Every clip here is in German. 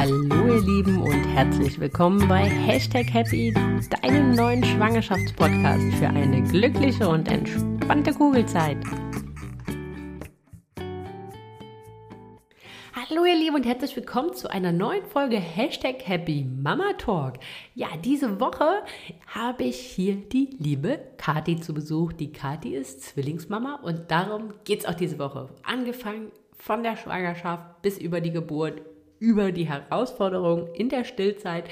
Hallo ihr Lieben und herzlich willkommen bei Hashtag Happy, deinem neuen Schwangerschaftspodcast für eine glückliche und entspannte Kugelzeit. Hallo ihr Lieben und herzlich willkommen zu einer neuen Folge Hashtag Happy Mama Talk. Ja, diese Woche habe ich hier die liebe Kati zu Besuch. Die Kati ist Zwillingsmama und darum geht es auch diese Woche. Angefangen von der Schwangerschaft bis über die Geburt, über die Herausforderungen in der Stillzeit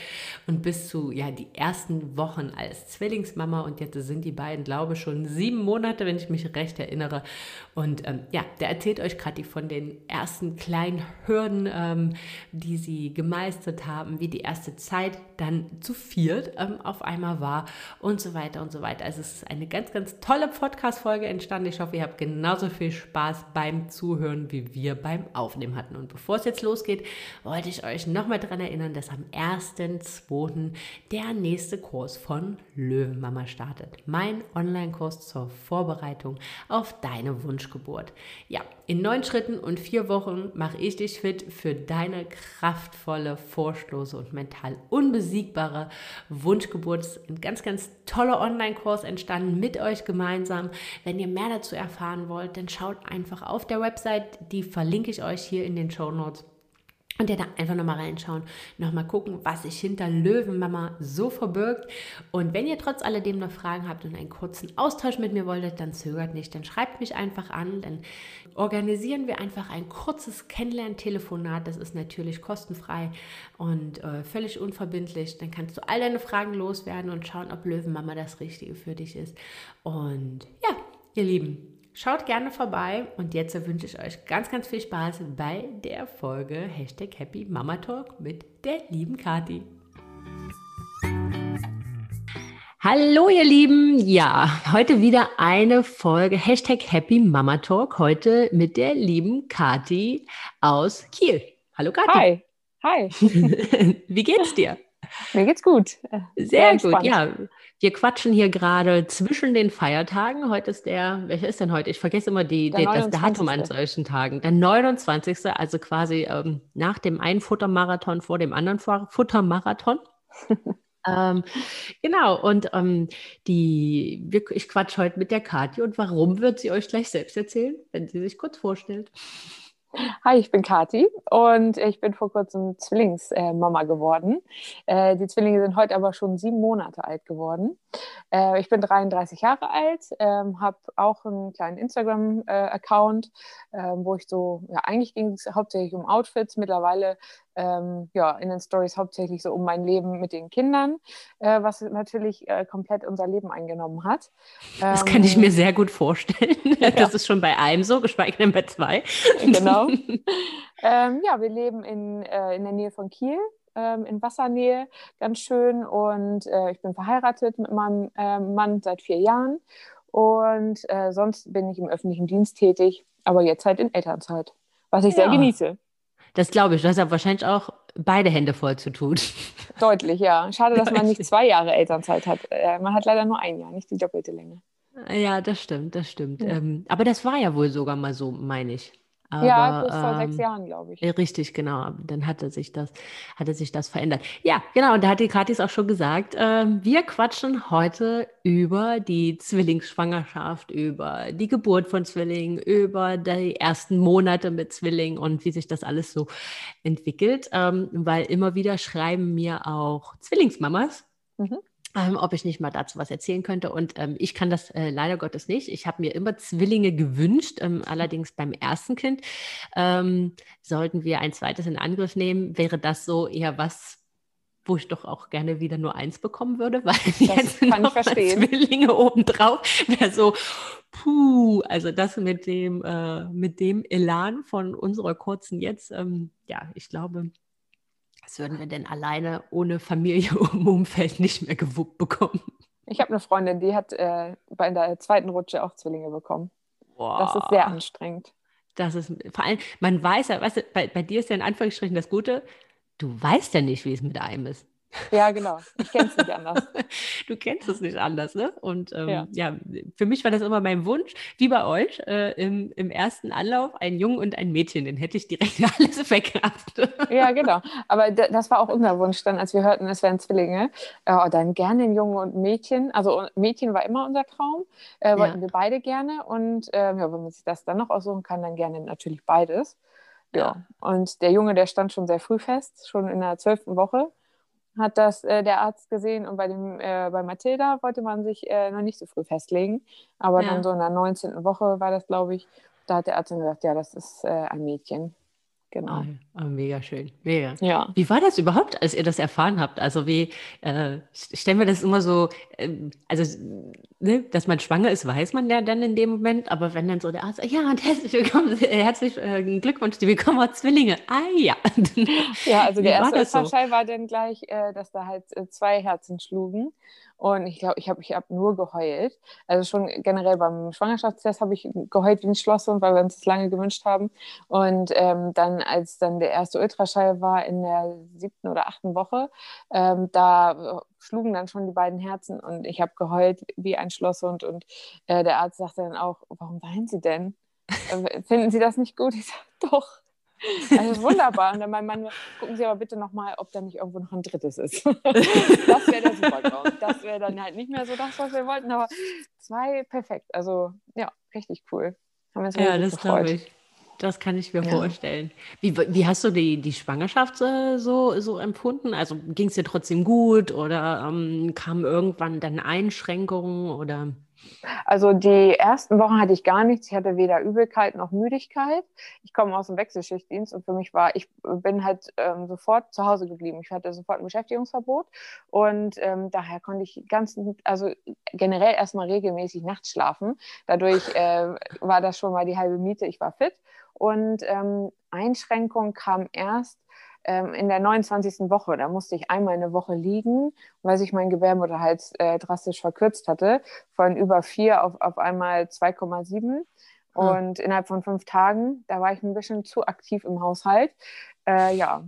und bis zu ja die ersten Wochen als Zwillingsmama und jetzt sind die beiden glaube schon sieben Monate, wenn ich mich recht erinnere und ähm, ja, der erzählt euch gerade von den ersten kleinen Hürden, ähm, die sie gemeistert haben, wie die erste Zeit dann zu viert ähm, auf einmal war und so weiter und so weiter. Also es ist eine ganz, ganz tolle Podcast-Folge entstanden. Ich hoffe, ihr habt genauso viel Spaß beim Zuhören, wie wir beim Aufnehmen hatten. Und bevor es jetzt losgeht, wollte ich euch nochmal daran erinnern, dass am 1.2. der nächste Kurs von Löwenmama startet. Mein Online-Kurs zur Vorbereitung auf deine Wunschgeburt. Ja, in neun Schritten und vier Wochen mache ich dich fit für deine kraftvolle, vorstoße und mental unbesiegbare Wunschgeburt. Ein ganz, ganz toller Online-Kurs entstanden mit euch gemeinsam. Wenn ihr mehr dazu erfahren wollt, dann schaut einfach auf der Website, die verlinke ich euch hier in den Show Notes. Und ja, da einfach nochmal reinschauen, nochmal gucken, was sich hinter Löwenmama so verbirgt. Und wenn ihr trotz alledem noch Fragen habt und einen kurzen Austausch mit mir wolltet, dann zögert nicht, dann schreibt mich einfach an, dann organisieren wir einfach ein kurzes Kennenlern-Telefonat. Das ist natürlich kostenfrei und äh, völlig unverbindlich. Dann kannst du all deine Fragen loswerden und schauen, ob Löwenmama das Richtige für dich ist. Und ja, ihr Lieben, Schaut gerne vorbei und jetzt wünsche ich euch ganz, ganz viel Spaß bei der Folge Hashtag Happy Mama Talk mit der lieben Kati. Hallo ihr Lieben, ja, heute wieder eine Folge Hashtag Happy Mama Talk, heute mit der lieben Kati aus Kiel. Hallo Kati. Hi, hi. Wie geht's dir? Mir geht's gut. Sehr, Sehr gut, ja. Wir quatschen hier gerade zwischen den Feiertagen. Heute ist der, welcher ist denn heute? Ich vergesse immer die, die das Datum an solchen Tagen. Der 29. Also quasi ähm, nach dem einen Futtermarathon vor dem anderen Futtermarathon. ähm, genau, und ähm, die, ich quatsche heute mit der Kathi und warum wird sie euch gleich selbst erzählen, wenn sie sich kurz vorstellt? Hi, ich bin Kati und ich bin vor kurzem Zwillingsmama geworden. Äh, die Zwillinge sind heute aber schon sieben Monate alt geworden. Äh, ich bin 33 Jahre alt, ähm, habe auch einen kleinen Instagram-Account, äh, wo ich so, ja, eigentlich ging es hauptsächlich um Outfits. Mittlerweile ähm, ja, in den Stories hauptsächlich so um mein Leben mit den Kindern, äh, was natürlich äh, komplett unser Leben eingenommen hat. Das kann ich mir ähm, sehr gut vorstellen. Ja. Das ist schon bei einem so, geschweige denn bei zwei. Genau. ähm, ja, wir leben in, äh, in der Nähe von Kiel ähm, in Wassernähe, ganz schön. Und äh, ich bin verheiratet mit meinem äh, Mann seit vier Jahren. Und äh, sonst bin ich im öffentlichen Dienst tätig, aber jetzt halt in Elternzeit, was ich ja. sehr genieße. Das glaube ich. Du hast ja wahrscheinlich auch beide Hände voll zu tun. Deutlich, ja. Schade, dass man nicht zwei Jahre Elternzeit hat. Äh, man hat leider nur ein Jahr, nicht die doppelte Länge. Ja, das stimmt, das stimmt. Ja. Ähm, aber das war ja wohl sogar mal so, meine ich. Aber, ja, bis vor ähm, sechs Jahren, glaube ich. Richtig, genau. Dann hatte sich das, hatte sich das verändert. Ja, genau. Und da hat die Katis auch schon gesagt, äh, wir quatschen heute über die Zwillingsschwangerschaft, über die Geburt von Zwillingen, über die ersten Monate mit Zwillingen und wie sich das alles so entwickelt. Ähm, weil immer wieder schreiben mir auch Zwillingsmamas. Mhm ähm, ob ich nicht mal dazu was erzählen könnte. Und ähm, ich kann das äh, leider Gottes nicht. Ich habe mir immer Zwillinge gewünscht, ähm, allerdings beim ersten Kind. Ähm, sollten wir ein zweites in Angriff nehmen, wäre das so eher was, wo ich doch auch gerne wieder nur eins bekommen würde, weil das jetzt kann noch ich verstehen. Zwillinge obendrauf wäre so, puh, also das mit dem, äh, mit dem Elan von unserer kurzen jetzt, ähm, ja, ich glaube, was würden wir denn alleine ohne Familie im Umfeld nicht mehr gewuppt bekommen? Ich habe eine Freundin, die hat äh, bei der zweiten Rutsche auch Zwillinge bekommen. Boah. Das ist sehr anstrengend. Das ist vor allem, man weiß ja, weißt du, bei, bei dir ist ja in Anführungsstrichen das Gute, du weißt ja nicht, wie es mit einem ist. Ja, genau. Ich kenne es nicht anders. du kennst es nicht anders, ne? Und ähm, ja. ja. für mich war das immer mein Wunsch, wie bei euch, äh, im, im ersten Anlauf ein Jungen und ein Mädchen. Den hätte ich direkt alles weggehabt. ja, genau. Aber das war auch unser Wunsch dann, als wir hörten, es wären Zwillinge. Äh, dann gerne ein Junge und ein Mädchen. Also Mädchen war immer unser Traum. Äh, wollten ja. wir beide gerne. Und äh, ja, wenn man sich das dann noch aussuchen kann, dann gerne natürlich beides. Ja. Und der Junge, der stand schon sehr früh fest, schon in der zwölften Woche hat das äh, der Arzt gesehen und bei, dem, äh, bei Mathilda wollte man sich äh, noch nicht so früh festlegen. Aber ja. dann so in der 19. Woche war das, glaube ich, da hat der Arzt dann gesagt, ja, das ist äh, ein Mädchen. Genau. Oh, mega schön. Mega. Ja. Wie war das überhaupt, als ihr das erfahren habt? Also wie, äh, stellen wir das immer so, äh, also, ne, dass man schwanger ist, weiß man ja dann in dem Moment, aber wenn dann so der Arzt, ja, und herzlich willkommen, äh, herzlich äh, Glückwunsch, die bekommen als Zwillinge. Ah ja. Ja, also der erste Ultraschall so? war dann gleich, äh, dass da halt äh, zwei Herzen schlugen. Und ich glaube, ich habe ich hab nur geheult. Also schon generell beim Schwangerschaftstest habe ich geheult wie ein Schlosshund, weil wir uns das lange gewünscht haben. Und ähm, dann, als dann der erste Ultraschall war in der siebten oder achten Woche, ähm, da schlugen dann schon die beiden Herzen und ich habe geheult wie ein Schlosshund. Und äh, der Arzt sagte dann auch, warum weinen Sie denn? Äh, finden Sie das nicht gut? Ich sage, doch. Also wunderbar. Und dann mein Mann, gucken Sie aber bitte nochmal, ob da nicht irgendwo noch ein drittes ist. das wäre der Supertraum. Das wäre dann halt nicht mehr so das, was wir wollten, aber zwei perfekt. Also ja, richtig cool. Haben wir uns ja, das glaube ich. Das kann ich mir ja. vorstellen. Wie, wie hast du die, die Schwangerschaft äh, so, so empfunden? Also ging es dir trotzdem gut oder ähm, kamen irgendwann dann Einschränkungen oder? Also die ersten Wochen hatte ich gar nichts. Ich hatte weder Übelkeit noch Müdigkeit. Ich komme aus dem Wechselschichtdienst und für mich war, ich bin halt ähm, sofort zu Hause geblieben. Ich hatte sofort ein Beschäftigungsverbot und ähm, daher konnte ich ganz, also generell erstmal regelmäßig nachts schlafen. Dadurch äh, war das schon mal die halbe Miete. Ich war fit und ähm, Einschränkung kam erst ähm, in der 29. Woche. Da musste ich einmal eine Woche liegen, weil sich mein Gebärmutterhals äh, drastisch verkürzt hatte, von über 4 auf, auf einmal 2,7. Hm. Und innerhalb von fünf Tagen, da war ich ein bisschen zu aktiv im Haushalt. Äh, ja,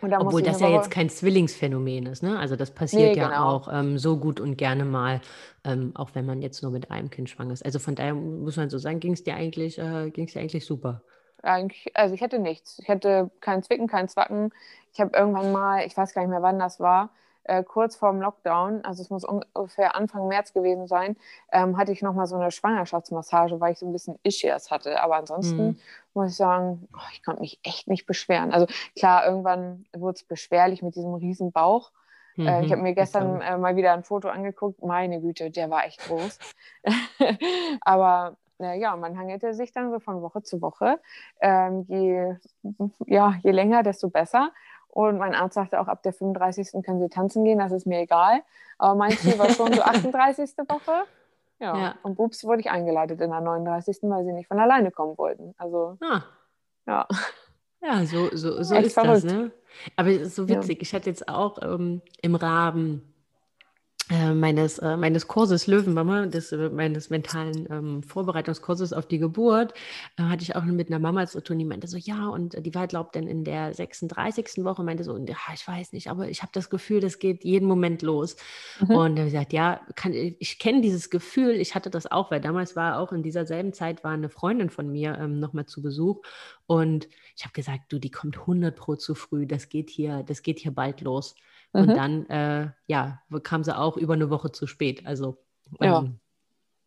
obwohl das ja jetzt kein Zwillingsphänomen ist, ne? Also das passiert nee, ja genau. auch ähm, so gut und gerne mal, ähm, auch wenn man jetzt nur mit einem Kind schwanger ist. Also von daher muss man so sagen, ging es dir eigentlich, äh, ging es dir eigentlich super. Eigentlich, also ich hätte nichts. Ich hätte kein Zwicken, kein Zwacken. Ich habe irgendwann mal, ich weiß gar nicht mehr, wann das war, äh, kurz vorm Lockdown, also es muss ungefähr Anfang März gewesen sein, ähm, hatte ich nochmal so eine Schwangerschaftsmassage, weil ich so ein bisschen Ischias hatte. Aber ansonsten mhm. muss ich sagen, oh, ich konnte mich echt nicht beschweren. Also klar, irgendwann wurde es beschwerlich mit diesem riesen Bauch. Mhm. Äh, ich habe mhm. mir gestern äh, mal wieder ein Foto angeguckt. Meine Güte, der war echt groß. Aber äh, ja, man hangelte sich dann so von Woche zu Woche. Ähm, je, ja, je länger, desto besser. Und mein Arzt sagte auch, ab der 35. können Sie tanzen gehen, das ist mir egal. Aber mein Ziel war schon so 38. Woche. Ja. ja. Und bups wurde ich eingeleitet in der 39. weil sie nicht von alleine kommen wollten. Also, ah. ja. Ja, so, so, so ist verrückt. das, ne? Aber es ist so witzig. Ja. Ich hatte jetzt auch ähm, im Rahmen äh, meines, äh, meines Kurses Löwenmama, des, äh, meines mentalen ähm, Vorbereitungskurses auf die Geburt, äh, hatte ich auch mit einer Mama zu tun, die meinte so, ja, und die war, glaubt dann in der 36. Woche, meinte so, ja, ich weiß nicht, aber ich habe das Gefühl, das geht jeden Moment los. Mhm. Und er hat gesagt, ja, kann, ich kenne dieses Gefühl, ich hatte das auch, weil damals war auch in dieser selben Zeit war eine Freundin von mir ähm, nochmal zu Besuch und ich habe gesagt, du, die kommt 100 pro zu früh, das geht hier, das geht hier bald los. Und mhm. dann, äh, ja, kam sie auch über eine Woche zu spät. Also ja. ähm,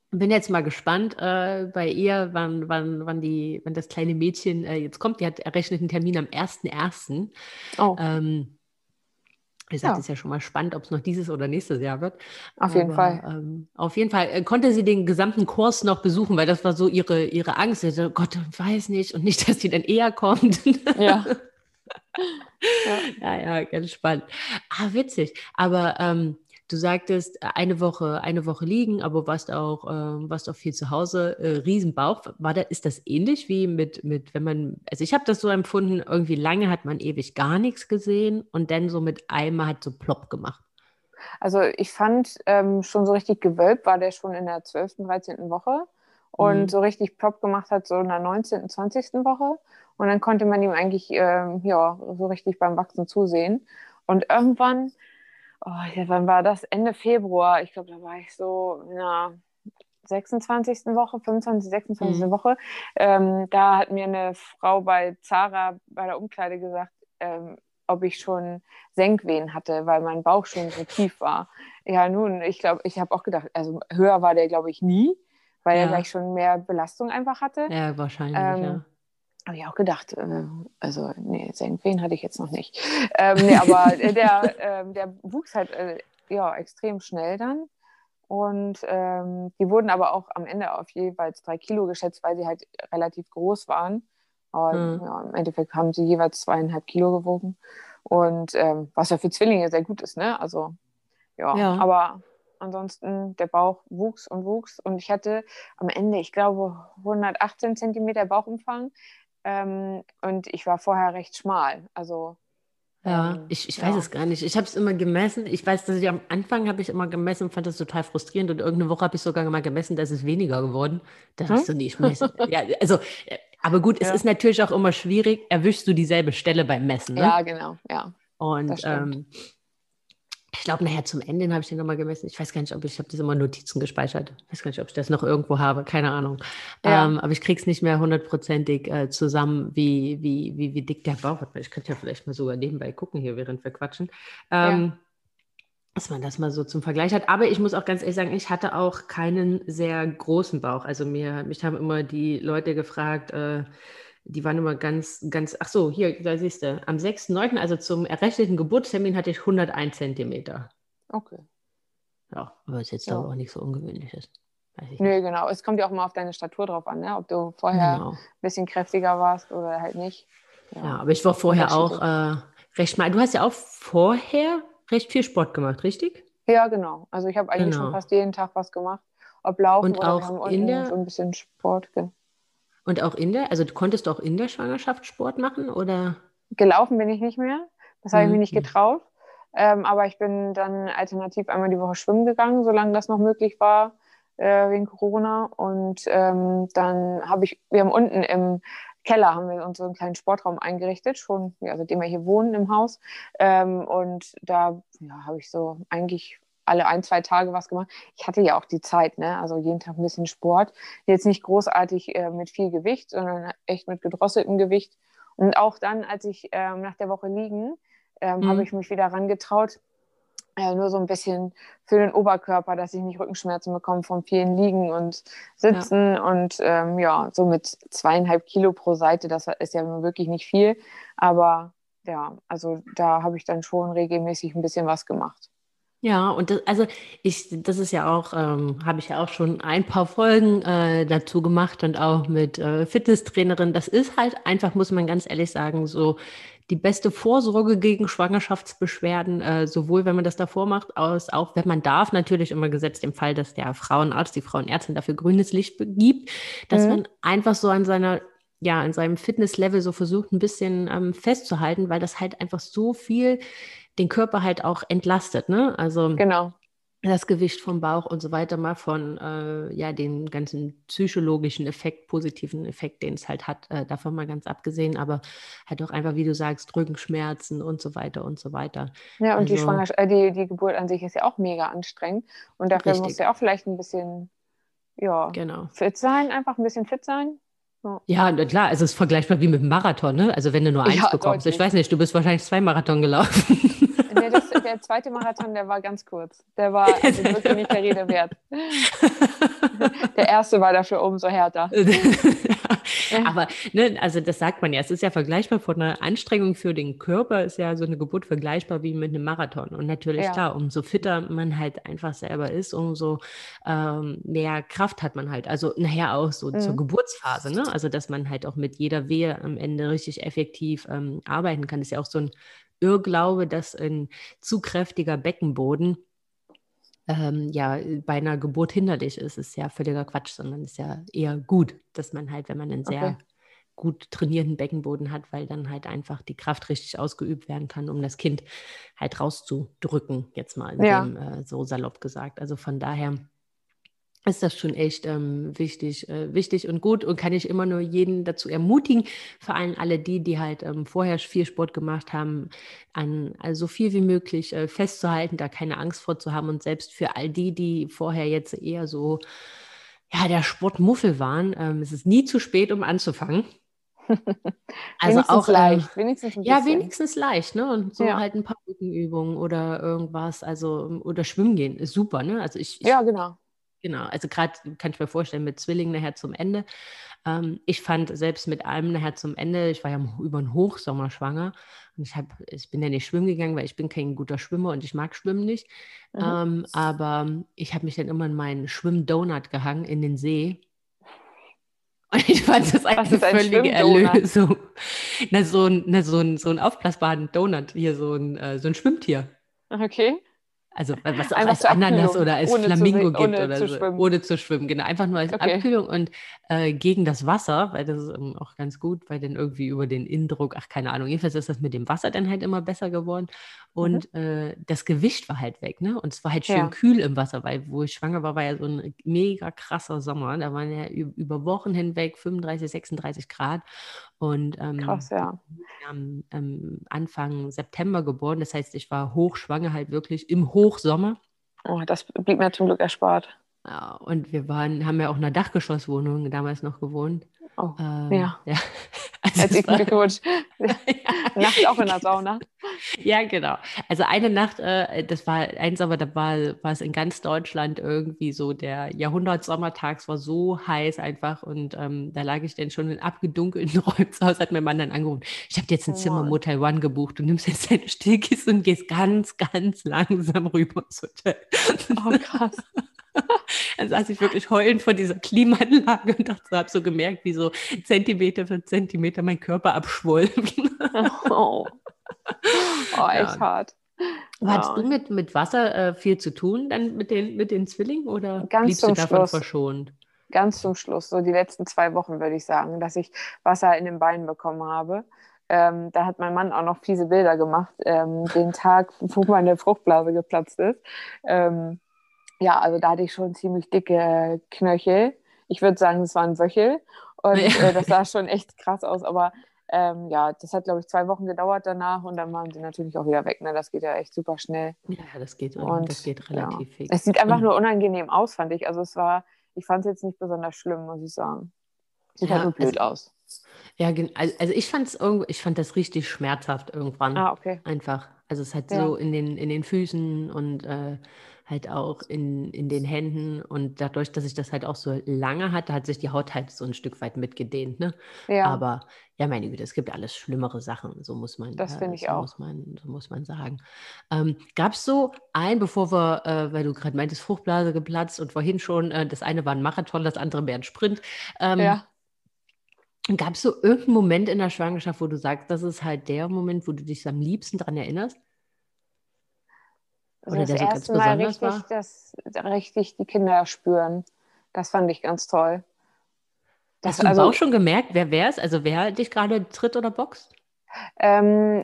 bin jetzt mal gespannt äh, bei ihr, wann, wann, wann, die, wann das kleine Mädchen äh, jetzt kommt. Die hat errechnet einen Termin am 1.1. Oh. Ähm, ich sage, ja. ist ja schon mal spannend, ob es noch dieses oder nächstes Jahr wird. Auf jeden Fall. Ähm, auf jeden Fall äh, konnte sie den gesamten Kurs noch besuchen, weil das war so ihre, ihre Angst. Sie so, Gott, weiß nicht und nicht, dass sie dann eher kommt. Ja. ja. ja, ganz spannend. Ah, witzig. Aber ähm, du sagtest, eine Woche, eine Woche liegen, aber warst auch, äh, warst auch viel zu Hause. Äh, Riesenbauch. War da, ist das ähnlich wie mit, mit wenn man, also ich habe das so empfunden, irgendwie lange hat man ewig gar nichts gesehen und dann so mit einmal hat so plopp gemacht. Also ich fand ähm, schon so richtig gewölbt war der schon in der 12., 13. Woche und mhm. so richtig plopp gemacht hat so in der 19., 20. Woche. Und dann konnte man ihm eigentlich äh, ja, so richtig beim Wachsen zusehen. Und irgendwann oh, wann war das? Ende Februar. Ich glaube, da war ich so, na, 26. Woche, 25, 26. Mhm. Woche. Ähm, da hat mir eine Frau bei Zara bei der Umkleide gesagt, ähm, ob ich schon Senkwehen hatte, weil mein Bauch schon so tief war. Ja, nun, ich glaube, ich habe auch gedacht, also höher war der, glaube ich, nie, weil ja. er gleich schon mehr Belastung einfach hatte. Ja, wahrscheinlich, ähm, ja. Habe ich auch gedacht, äh, also nee, Senkwehen hatte ich jetzt noch nicht. Ähm, nee, aber der, äh, der wuchs halt äh, ja, extrem schnell dann. Und ähm, die wurden aber auch am Ende auf jeweils drei Kilo geschätzt, weil sie halt relativ groß waren. Aber mhm. ja, im Endeffekt haben sie jeweils zweieinhalb Kilo gewogen. Und ähm, was ja für Zwillinge sehr gut ist, ne? Also, ja. ja. Aber ansonsten, der Bauch wuchs und wuchs. Und ich hatte am Ende, ich glaube, 118 Zentimeter Bauchumfang. Ähm, und ich war vorher recht schmal. Also. Ja, ähm, ich, ich weiß ja. es gar nicht. Ich habe es immer gemessen. Ich weiß, dass ich am Anfang habe ich immer gemessen und fand das total frustrierend. Und irgendeine Woche habe ich sogar mal gemessen, dass es weniger geworden. Da hm? dachte ich so, nee, ich messe. ja, also äh, aber gut, es ist natürlich auch immer schwierig, erwischst du dieselbe Stelle beim Messen. Ne? Ja, genau, ja. Und ähm, ich glaube, nachher zum Ende habe ich den nochmal gemessen. Ich weiß gar nicht, ob ich, ich habe das immer Notizen gespeichert. Ich weiß gar nicht, ob ich das noch irgendwo habe, keine Ahnung. Ja. Ähm, aber ich kriege es nicht mehr hundertprozentig äh, zusammen, wie, wie, wie, wie dick der Bauch wird. Ich könnte ja vielleicht mal sogar nebenbei gucken hier, während wir quatschen. Ähm, ja dass man das mal so zum Vergleich hat. Aber ich muss auch ganz ehrlich sagen, ich hatte auch keinen sehr großen Bauch. Also mir, mich haben immer die Leute gefragt, äh, die waren immer ganz, ganz, ach so, hier, da siehst du, am 6.9., also zum errechneten Geburtstermin hatte ich 101 Zentimeter. Okay. Ja, aber es jetzt ja. auch nicht so ungewöhnlich ist. Nö, genau. Es kommt ja auch mal auf deine Statur drauf an, ne? ob du vorher genau. ein bisschen kräftiger warst oder halt nicht. Ja, ja aber ich war vorher auch äh, recht mal. Du hast ja auch vorher recht viel Sport gemacht, richtig? Ja, genau. Also ich habe eigentlich genau. schon fast jeden Tag was gemacht. Ob Laufen und oder auch in der, so ein bisschen Sport. Und auch in der, also du konntest auch in der Schwangerschaft Sport machen oder? Gelaufen bin ich nicht mehr. Das habe ich mhm. mir nicht getraut. Ähm, aber ich bin dann alternativ einmal die Woche schwimmen gegangen, solange das noch möglich war äh, wegen Corona. Und ähm, dann habe ich, wir haben unten im Keller haben wir uns so einen kleinen Sportraum eingerichtet, schon ja, seitdem wir hier wohnen im Haus. Ähm, und da ja, habe ich so eigentlich alle ein, zwei Tage was gemacht. Ich hatte ja auch die Zeit, ne? also jeden Tag ein bisschen Sport. Jetzt nicht großartig äh, mit viel Gewicht, sondern echt mit gedrosseltem Gewicht. Und auch dann, als ich ähm, nach der Woche liegen, ähm, mhm. habe ich mich wieder rangetraut, äh, nur so ein bisschen für den Oberkörper, dass ich nicht Rückenschmerzen bekomme vom vielen Liegen und Sitzen. Ja. Und ähm, ja, so mit zweieinhalb Kilo pro Seite, das ist ja wirklich nicht viel. Aber ja, also da habe ich dann schon regelmäßig ein bisschen was gemacht. Ja, und das, also ich, das ist ja auch, ähm, habe ich ja auch schon ein paar Folgen äh, dazu gemacht und auch mit äh, Fitnesstrainerin. Das ist halt einfach, muss man ganz ehrlich sagen, so die beste Vorsorge gegen Schwangerschaftsbeschwerden, äh, sowohl wenn man das davor macht, als auch wenn man darf, natürlich immer gesetzt im Fall, dass der Frauenarzt, die Frauenärztin dafür grünes Licht gibt, dass mhm. man einfach so an seiner ja, in seinem Fitnesslevel so versucht, ein bisschen ähm, festzuhalten, weil das halt einfach so viel den Körper halt auch entlastet, ne? Also genau das Gewicht vom Bauch und so weiter mal von äh, ja den ganzen psychologischen Effekt, positiven Effekt, den es halt hat, äh, davon mal ganz abgesehen, aber halt auch einfach, wie du sagst, Rückenschmerzen und so weiter und so weiter. Ja, und also, die Schwangerschaft, äh, die, die Geburt an sich ist ja auch mega anstrengend und dafür richtig. musst du ja auch vielleicht ein bisschen ja, genau. fit sein, einfach ein bisschen fit sein. Ja. na klar, also es ist vergleichbar wie mit dem Marathon, ne? Also wenn du nur eins ja, bekommst. Deutlich. Ich weiß nicht, du bist wahrscheinlich zwei Marathon gelaufen. Nee, das, der zweite Marathon, der war ganz kurz. Der war also wirklich nicht der Rede wert. Der erste war dafür umso härter. Aber ne, also das sagt man ja, es ist ja vergleichbar von einer Anstrengung für den Körper, ist ja so eine Geburt vergleichbar wie mit einem Marathon. Und natürlich, ja. klar, umso fitter man halt einfach selber ist, umso ähm, mehr Kraft hat man halt. Also nachher auch so mhm. zur Geburtsphase, ne? Also dass man halt auch mit jeder Wehe am Ende richtig effektiv ähm, arbeiten kann, ist ja auch so ein Irrglaube, dass ein zu kräftiger Beckenboden ähm, ja bei einer Geburt hinderlich ist, ist ja völliger Quatsch, sondern ist ja eher gut, dass man halt, wenn man einen sehr okay. gut trainierten Beckenboden hat, weil dann halt einfach die Kraft richtig ausgeübt werden kann, um das Kind halt rauszudrücken, jetzt mal ja. dem, äh, so salopp gesagt. Also von daher ist das schon echt ähm, wichtig, äh, wichtig und gut und kann ich immer nur jeden dazu ermutigen, vor allem alle die, die halt ähm, vorher viel Sport gemacht haben, an also so viel wie möglich äh, festzuhalten, da keine Angst vor zu haben und selbst für all die, die vorher jetzt eher so ja der Sportmuffel waren, ähm, es ist nie zu spät, um anzufangen. also wenigstens auch leicht, wenigstens ja wenigstens leicht, ne und so ja. halt ein paar Rückenübungen oder irgendwas, also oder Schwimmen gehen ist super, ne? Also ich, ich ja genau Genau, also gerade kann ich mir vorstellen, mit Zwillingen nachher zum Ende. Ähm, ich fand selbst mit einem nachher zum Ende, ich war ja über den Hochsommer schwanger und ich, hab, ich bin ja nicht schwimmen gegangen, weil ich bin kein guter Schwimmer und ich mag Schwimmen nicht. Mhm. Ähm, aber ich habe mich dann immer in meinen Schwimmdonut gehangen in den See. Und ich fand das eine ein völlige Erlösung. Na, so ein, na, so ein, so ein aufblasbaren Donut, hier so ein, äh, so ein Schwimmtier. Okay. Also was auch als Ananas oder als Flamingo gibt ohne oder zu so, schwimmen. ohne zu schwimmen. Genau, einfach nur als okay. Abkühlung und äh, gegen das Wasser, weil das ist ähm, auch ganz gut, weil dann irgendwie über den Indruck, ach keine Ahnung, jedenfalls ist das mit dem Wasser dann halt immer besser geworden und mhm. äh, das Gewicht war halt weg, ne? Und es war halt schön ja. kühl im Wasser, weil wo ich schwanger war, war ja so ein mega krasser Sommer. Da waren ja über Wochen hinweg 35, 36 Grad und ähm, Krass, ja. am ähm, Anfang September geboren. Das heißt, ich war hochschwanger halt wirklich im Hochsommer. Oh, das blieb mir zum Glück erspart. Ja, und wir waren, haben ja auch in einer Dachgeschosswohnung damals noch gewohnt. Oh, ähm, ja. ja. Also Herzlichen Glückwunsch. Nacht auch in der Sauna. Ja, genau. Also eine Nacht, äh, das war eins, aber da war, war es in ganz Deutschland irgendwie so der Jahrhundertsommertag. Es war so heiß einfach und ähm, da lag ich dann schon in abgedunkelten Räumen zu Hause, hat mein Mann dann angerufen. Ich habe jetzt ein oh, Zimmer Motel One gebucht. Du nimmst jetzt deine Stillkissen und gehst ganz, ganz langsam rüber ins Hotel. Oh, krass. Dann saß ich wirklich heulend vor dieser Klimaanlage und dachte, habe so gemerkt, wie so Zentimeter für Zentimeter mein Körper abschwoll. Oh, oh echt ja. hart. Hattest ja. du mit, mit Wasser äh, viel zu tun dann mit den, mit den Zwillingen oder Ganz bliebst du davon Schluss. verschont? Ganz zum Schluss, so die letzten zwei Wochen würde ich sagen, dass ich Wasser in den Beinen bekommen habe. Ähm, da hat mein Mann auch noch fiese Bilder gemacht, ähm, den Tag, wo meine Fruchtblase geplatzt ist. Ähm, ja, also da hatte ich schon ziemlich dicke Knöchel. Ich würde sagen, es waren Wöchel. Und äh, das sah schon echt krass aus. Aber ähm, ja, das hat, glaube ich, zwei Wochen gedauert danach und dann waren sie natürlich auch wieder weg. Ne? Das geht ja echt super schnell. Ja, das geht, und, das geht relativ ja. fix. Es sieht einfach nur unangenehm aus, fand ich. Also es war, ich fand es jetzt nicht besonders schlimm, muss ich sagen. Sieht ja, halt nur blöd also, aus. Ja, also ich fand es ich fand das richtig schmerzhaft irgendwann. Ah, okay. Einfach. Also es hat ja. so in den, in den Füßen und äh, halt auch in, in den Händen. Und dadurch, dass ich das halt auch so lange hatte, hat sich die Haut halt so ein Stück weit mitgedehnt. Ne? Ja. Aber ja, meine Güte, es gibt alles schlimmere Sachen, so muss man, das äh, ich so auch. Muss man, so muss man sagen. Ähm, Gab es so ein, bevor wir, äh, weil du gerade meintest, Fruchtblase geplatzt und vorhin schon, äh, das eine war ein Marathon, das andere mehr ein Sprint. Ähm, ja. Gab es so irgendeinen Moment in der Schwangerschaft, wo du sagst, das ist halt der Moment, wo du dich am liebsten daran erinnerst? Oder also das der erste Mal richtig, war? Das, richtig die Kinder spüren. Das fand ich ganz toll. Das, Hast du also, auch schon gemerkt, wer wer ist? Also wer dich gerade tritt oder boxt? Ähm,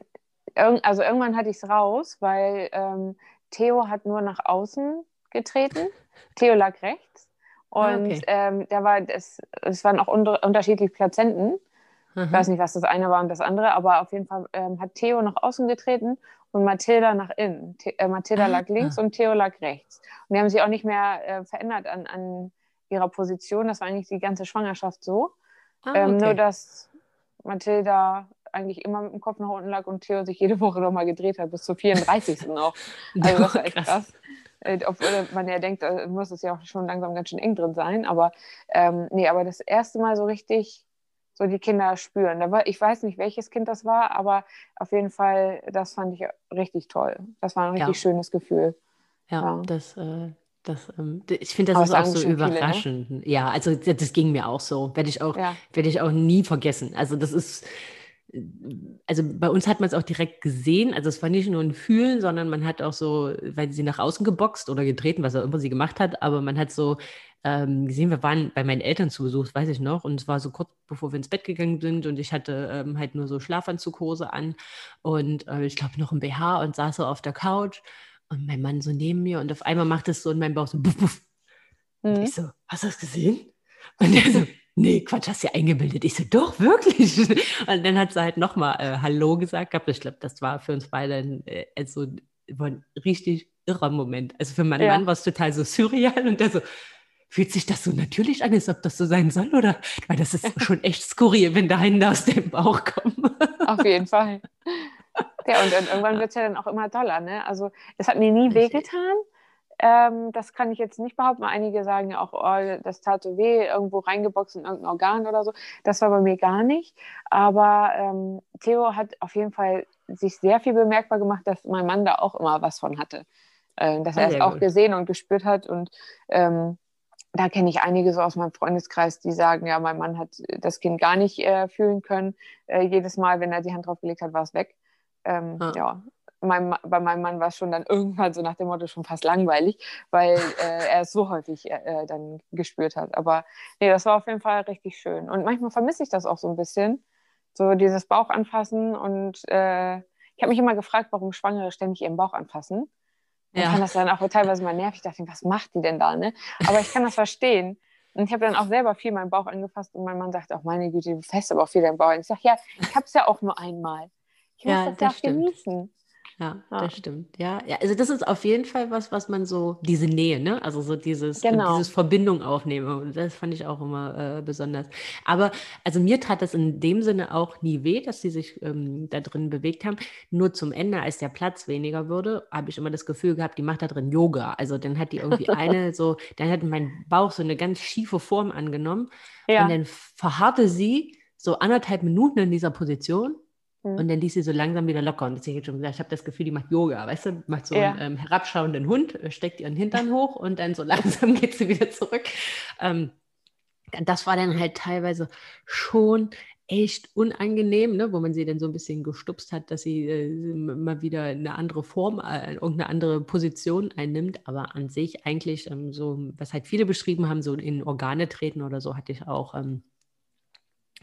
also irgendwann hatte ich es raus, weil ähm, Theo hat nur nach außen getreten. Theo lag rechts. Ah, Und okay. ähm, da war das, es waren auch unter, unterschiedliche Plazenten. Ich weiß nicht, was das eine war und das andere, aber auf jeden Fall ähm, hat Theo nach außen getreten und Mathilda nach innen. The äh, Mathilda ah, lag links ah. und Theo lag rechts. Und die haben sich auch nicht mehr äh, verändert an, an ihrer Position. Das war eigentlich die ganze Schwangerschaft so. Ah, okay. ähm, nur, dass Mathilda eigentlich immer mit dem Kopf nach unten lag und Theo sich jede Woche nochmal gedreht hat, bis zur 34. noch. Also das war echt krass. krass. Äh, obwohl man ja denkt, da muss es ja auch schon langsam ganz schön eng drin sein. Aber ähm, nee, aber das erste Mal so richtig so die Kinder spüren. Ich weiß nicht, welches Kind das war, aber auf jeden Fall, das fand ich richtig toll. Das war ein richtig ja. schönes Gefühl. Ja, ja. das, äh, das ähm, ich finde, das aber ist auch so überraschend. Viele, ne? Ja, also das ging mir auch so. Werde ich auch, ja. werde ich auch nie vergessen. Also das ist, also bei uns hat man es auch direkt gesehen. Also es war nicht nur ein Fühlen, sondern man hat auch so, weil sie nach außen geboxt oder getreten, was auch immer sie gemacht hat, aber man hat so ähm, gesehen, wir waren bei meinen Eltern zu Besuch, weiß ich noch, und es war so kurz bevor wir ins Bett gegangen sind und ich hatte ähm, halt nur so Schlafanzughose an und äh, ich glaube noch ein BH und saß so auf der Couch und mein Mann so neben mir und auf einmal macht es so in meinem Bauch so buff, buff. Und ich so, hast du das gesehen? Und der so, nee, Quatsch, hast du ja eingebildet. Ich so, doch, wirklich. Und dann hat sie halt nochmal äh, Hallo gesagt gehabt. Ich glaube, das war für uns beide ein, äh, also, ein richtig irrer Moment. Also für meinen ja. Mann war es total so surreal und der so, fühlt sich das so natürlich an, als ob das so sein soll, oder? Weil das ist schon echt skurril, wenn da Hände aus dem Bauch kommen. Auf jeden Fall. Ja, und, und irgendwann wird es ja dann auch immer doller, ne? Also es hat mir nie wehgetan. Ähm, das kann ich jetzt nicht behaupten. Einige sagen ja auch, oh, das tat so weh, irgendwo reingeboxt in irgendein Organ oder so. Das war bei mir gar nicht. Aber ähm, Theo hat auf jeden Fall sich sehr viel bemerkbar gemacht, dass mein Mann da auch immer was von hatte. Äh, dass er es auch gut. gesehen und gespürt hat. Und ähm, da kenne ich einige so aus meinem Freundeskreis, die sagen, ja, mein Mann hat das Kind gar nicht äh, fühlen können. Äh, jedes Mal, wenn er die Hand drauf gelegt hat, war es weg. Ähm, ah. Ja, mein, bei meinem Mann war es schon dann irgendwann so nach dem Motto schon fast langweilig, weil äh, er es so häufig äh, äh, dann gespürt hat. Aber nee, das war auf jeden Fall richtig schön. Und manchmal vermisse ich das auch so ein bisschen, so dieses Bauch anfassen. Und äh, ich habe mich immer gefragt, warum Schwangere ständig ihren Bauch anfassen. Ich ja. kann das dann auch teilweise mal nervig. Ich dachte, was macht die denn da? Ne? Aber ich kann das verstehen. Und ich habe dann auch selber viel meinen Bauch angefasst und mein Mann sagt auch, meine Güte, du fest aber auch viel deinen Bauch. Und ich sage, ja, ich habe es ja auch nur einmal. Ich muss ja, das, das ja auch genießen. Ja, ja, das stimmt. Ja, ja, also das ist auf jeden Fall was, was man so, diese Nähe, ne? Also so dieses, genau. dieses Verbindung aufnehmen. Und das fand ich auch immer äh, besonders. Aber also mir tat das in dem Sinne auch nie weh, dass sie sich ähm, da drin bewegt haben. Nur zum Ende, als der Platz weniger wurde, habe ich immer das Gefühl gehabt, die macht da drin Yoga. Also dann hat die irgendwie eine so, dann hat mein Bauch so eine ganz schiefe Form angenommen. Ja. Und dann verharrte sie so anderthalb Minuten in dieser Position Mhm. Und dann ließ sie so langsam wieder locker. Und ich schon gesagt, ich habe das Gefühl, die macht Yoga, weißt du, macht so ja. einen ähm, herabschauenden Hund, äh, steckt ihren Hintern hoch und dann so langsam geht sie wieder zurück. Ähm, das war dann halt teilweise schon echt unangenehm, ne, wo man sie dann so ein bisschen gestupst hat, dass sie äh, mal wieder eine andere Form, äh, irgendeine andere Position einnimmt. Aber an sich eigentlich ähm, so, was halt viele beschrieben haben, so in Organe treten oder so, hatte ich auch ähm,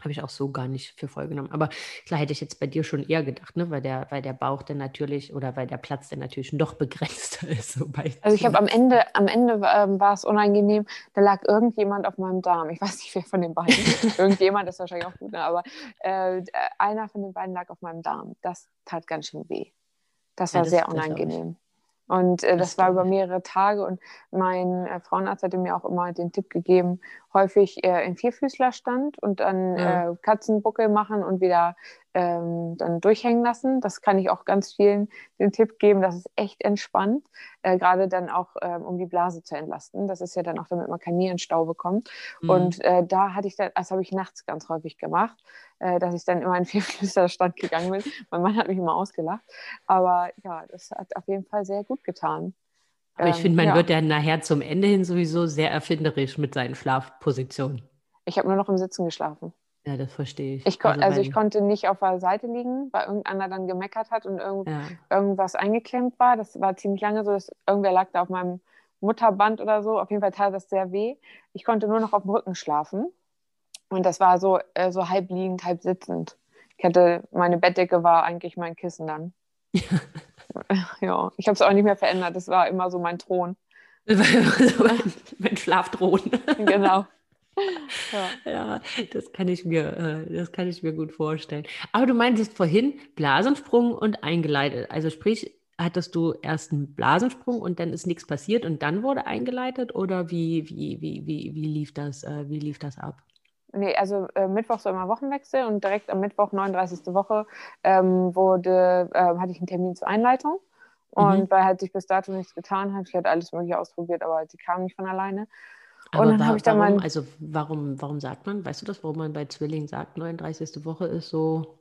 habe ich auch so gar nicht für voll genommen. Aber klar hätte ich jetzt bei dir schon eher gedacht, ne? weil, der, weil der Bauch dann natürlich oder weil der Platz dann natürlich noch begrenzter ist. So also ich habe am Ende, am Ende ähm, war es unangenehm, da lag irgendjemand auf meinem Darm. Ich weiß nicht, wer von den beiden. irgendjemand ist wahrscheinlich auch gut, ne? aber äh, einer von den beiden lag auf meinem Darm. Das tat ganz schön weh. Das war ja, das, sehr unangenehm. Und äh, das, das war über mehrere Tage und mein äh, Frauenarzt hatte mir auch immer den Tipp gegeben, häufig äh, in Vierfüßlerstand und dann ja. äh, Katzenbuckel machen und wieder ähm, dann durchhängen lassen. Das kann ich auch ganz vielen den Tipp geben. Das ist echt entspannt, äh, gerade dann auch, ähm, um die Blase zu entlasten. Das ist ja dann auch, damit man keinen Nierenstau bekommt. Mhm. Und äh, da hatte ich dann, das habe ich nachts ganz häufig gemacht, äh, dass ich dann immer in Vierfüßlerstand gegangen bin. mein Mann hat mich immer ausgelacht. Aber ja, das hat auf jeden Fall sehr gut getan. Aber ich finde, man ja. wird ja nachher zum Ende hin sowieso sehr erfinderisch mit seinen Schlafpositionen. Ich habe nur noch im Sitzen geschlafen. Ja, das verstehe ich. ich also, also ich konnte nicht auf der Seite liegen, weil irgendeiner dann gemeckert hat und irgend, ja. irgendwas eingeklemmt war. Das war ziemlich lange so, dass irgendwer lag da auf meinem Mutterband oder so. Auf jeden Fall tat das sehr weh. Ich konnte nur noch auf dem Rücken schlafen. Und das war so, äh, so halb liegend, halb sitzend. Ich hatte, meine Bettdecke war eigentlich mein Kissen dann. ja, ich habe es auch nicht mehr verändert. Das war immer so mein Thron. mein, mein Schlafthron. genau. Ja. ja, das kann ich mir, äh, das kann ich mir gut vorstellen. Aber du meintest vorhin Blasensprung und eingeleitet. Also sprich, hattest du erst einen Blasensprung und dann ist nichts passiert und dann wurde eingeleitet oder wie, wie, wie, wie, wie lief das, äh, wie lief das ab? Nee, also äh, Mittwoch so immer Wochenwechsel und direkt am Mittwoch, 39. Woche, ähm, wurde, äh, hatte ich einen Termin zur Einleitung. Und mhm. weil halt sich bis dato nichts getan hat, ich hatte alles mögliche ausprobiert, aber sie kam nicht von alleine. Aber und dann habe ich dann warum, also warum, warum sagt man, weißt du das, warum man bei Zwillingen sagt, 39. Woche ist so?